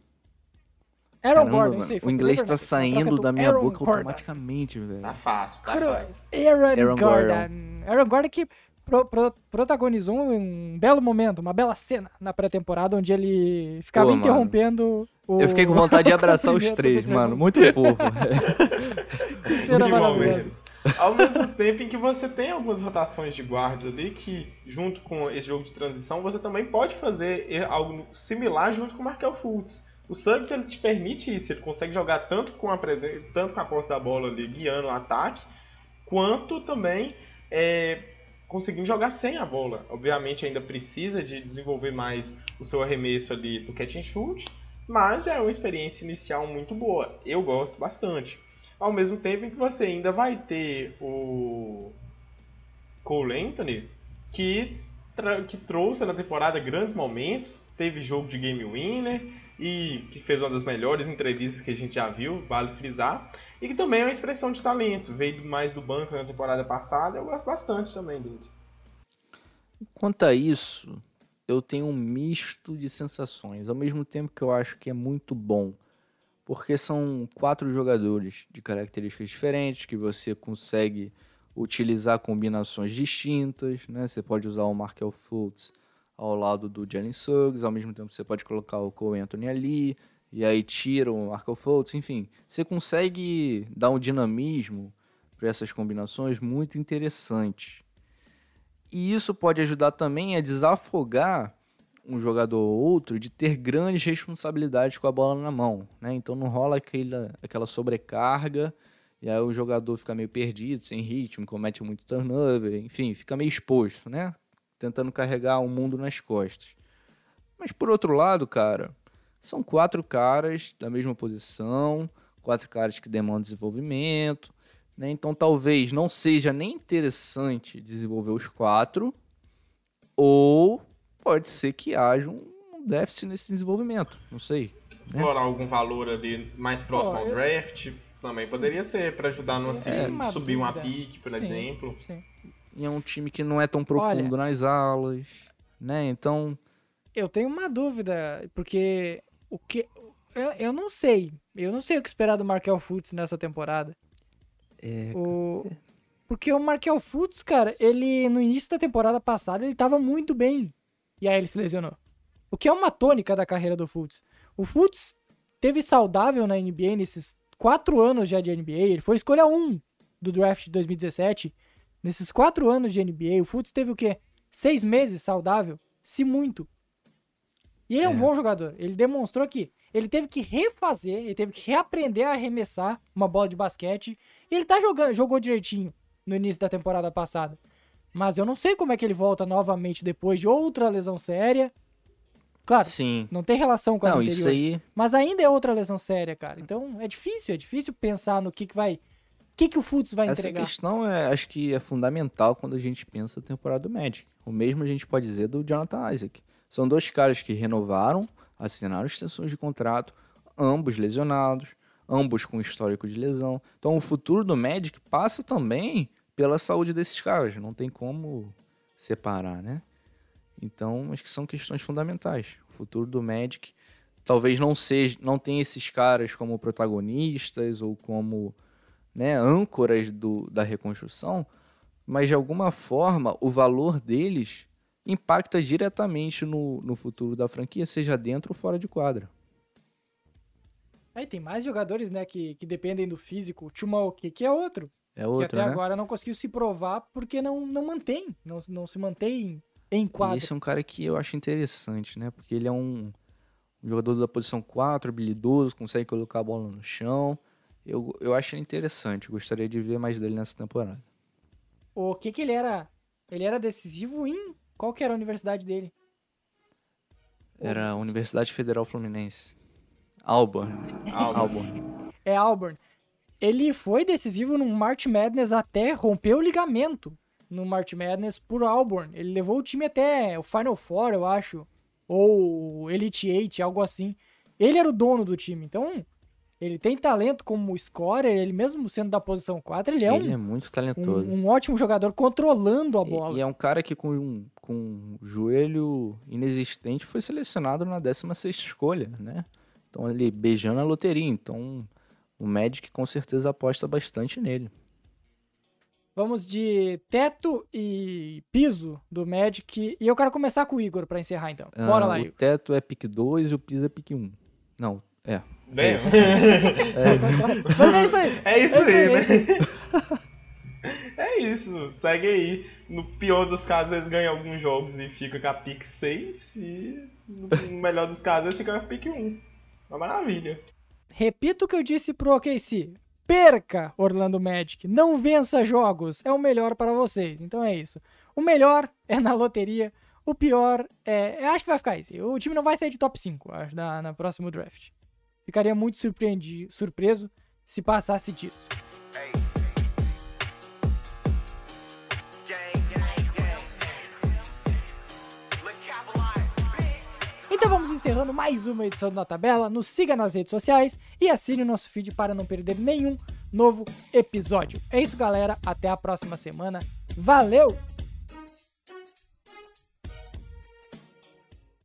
Aaron Caramba, Gordon, aí. o inglês tá saindo do da minha Aaron boca Gordon. automaticamente, velho. Tá fácil, tá Cruz, fácil. Aaron, Aaron Gordon. Gordon. Aaron Gordon que pro- pro- protagonizou um belo momento, uma bela cena na pré-temporada, onde ele ficava Pô, interrompendo o... Eu fiquei com vontade de abraçar os três, mano. Muito fofo. Que cena Que maravilhosa. momento. Ao mesmo tempo em que você tem algumas rotações de guardas ali que, junto com esse jogo de transição, você também pode fazer algo similar junto com o Markel Fultz. O Suggs ele te permite isso, ele consegue jogar tanto com a presen- tanto com a posse da bola ali, guiando o ataque, quanto também é, conseguindo jogar sem a bola. Obviamente ainda precisa de desenvolver mais o seu arremesso ali do catch and shoot, mas já é uma experiência inicial muito boa. Eu gosto bastante. Ao mesmo tempo em que você ainda vai ter o Cole Anthony, que, que trouxe na temporada grandes momentos, teve jogo de game winner e que fez uma das melhores entrevistas que a gente já viu, vale frisar, e que também é uma expressão de talento, veio mais do banco na temporada passada, eu gosto bastante também dele. Quanto a isso, eu tenho um misto de sensações. Ao mesmo tempo que eu acho que é muito bom. Porque são quatro jogadores de características diferentes que você consegue utilizar combinações distintas, né? Você pode usar o Markel Fultz ao lado do Jalen Suggs, ao mesmo tempo você pode colocar o Cole Anthony ali, e aí tira o Markel Fultz, enfim. Você consegue dar um dinamismo para essas combinações muito interessante. E isso pode ajudar também a desafogar um jogador ou outro de ter grandes responsabilidades com a bola na mão, né? Então não rola aquela, aquela sobrecarga e aí o jogador fica meio perdido, sem ritmo, comete muito turnover, enfim, fica meio exposto, né? Tentando carregar o mundo nas costas. Mas por outro lado, cara, são quatro caras da mesma posição, quatro caras que demandam desenvolvimento, né? Então talvez não seja nem interessante desenvolver os quatro, ou pode ser que haja um déficit nesse desenvolvimento, não sei. Explorar algum valor ali mais próximo Ó, ao eu- draft também poderia ser para ajudar no assim, É, uma subir uma dúvida. pique, por Sim, exemplo. sim. E é um time que não é tão profundo nas alas, né? Então, Eu tenho uma dúvida, porque o que. Eu, eu não sei. Eu não sei o que esperar do Markel Fultz nessa temporada. é, O... Porque o Markel Fultz, cara, ele no início da temporada passada ele tava muito bem. E aí ele se lesionou. O que é uma tônica da carreira do Fultz. O Fultz teve saudável na NBA nesses quatro anos já de NBA. Ele foi escolha 1 do draft de 2017. Nesses quatro anos de NBA, o Fultz teve o quê? Seis meses saudável? Se muito. E ele é, um É. bom jogador. Ele demonstrou que ele teve que refazer, ele teve que reaprender a arremessar uma bola de basquete. E ele tá jogando, jogou direitinho no início da temporada passada. Mas eu não sei como é que ele volta novamente depois de outra lesão séria. Claro, sim. não tem relação com as Não, anteriores. isso aí Mas ainda é outra lesão séria, cara. Então é difícil, é difícil pensar no que, que vai. O que, que o Fultz vai Essa entregar. questão é, acho que é fundamental quando a gente pensa a temporada do Magic. O mesmo a gente pode dizer do Jonathan Isaac. São dois caras que renovaram, assinaram extensões de contrato, ambos lesionados, ambos com histórico de lesão. Então o futuro do Magic passa também pela saúde desses caras. Não tem como separar, né? Então, acho que são questões fundamentais. O futuro do Magic talvez não seja, não tenha esses caras como protagonistas ou como né, âncoras do, da reconstrução, mas de alguma forma o valor deles impacta diretamente no, no futuro da franquia, seja dentro ou fora de quadra. Aí tem mais jogadores, né, que, que dependem do físico. O Chumaoki, que é outro. É que outro, até né? agora não conseguiu se provar porque não, não mantém. Não, não se mantém em quadra. esse é um cara que eu acho interessante, né? Porque ele é um, um jogador da posição 4, habilidoso, consegue colocar a bola no chão. Eu, eu acho ele interessante, gostaria de ver mais dele nessa temporada. O que que ele era? Ele era decisivo em qual que era a universidade dele? Era a Universidade Federal Fluminense. Auburn. Auburn. É Auburn. Ele foi decisivo no March Madness até romper o ligamento no March Madness por Auburn. Ele levou o time até o Final Four, eu acho, ou Elite Eight, algo assim. Ele era o dono do time, então ele tem talento como scorer, ele mesmo sendo da posição 4, ele é, ele um, é muito talentoso. um, um ótimo jogador controlando a E- bola. E, é um cara que com um, com um joelho inexistente foi selecionado na 16ª escolha, né? estão ali beijando a loteria. Então o Magic com certeza aposta bastante nele. Vamos de teto e piso do Magic. E eu quero começar com o Igor para encerrar então. Bora Ah, lá, o Igor. teto é pick 2 e o piso é pick 1. Não, é. Né? isso. Mas é isso aí. É isso É isso aí, aí, é né? É isso, segue aí. No pior dos casos, eles ganham alguns jogos e fica com a pick 6. E no melhor dos casos, eles ficam com a pick 1. Uma maravilha. Repito o que eu disse pro OKC. Perca Orlando Magic. Não vença jogos. É o melhor para vocês. Então é isso. O melhor é na loteria. O pior é. Eu acho que vai ficar isso. O time não vai sair de top 5, acho, na, na próximo draft. Ficaria muito surpreso se passasse disso. Então vamos encerrando mais uma edição do Na Tabela. Nos siga nas redes sociais e assine o nosso feed para não perder nenhum novo episódio. É isso, galera. Até a próxima semana. Valeu!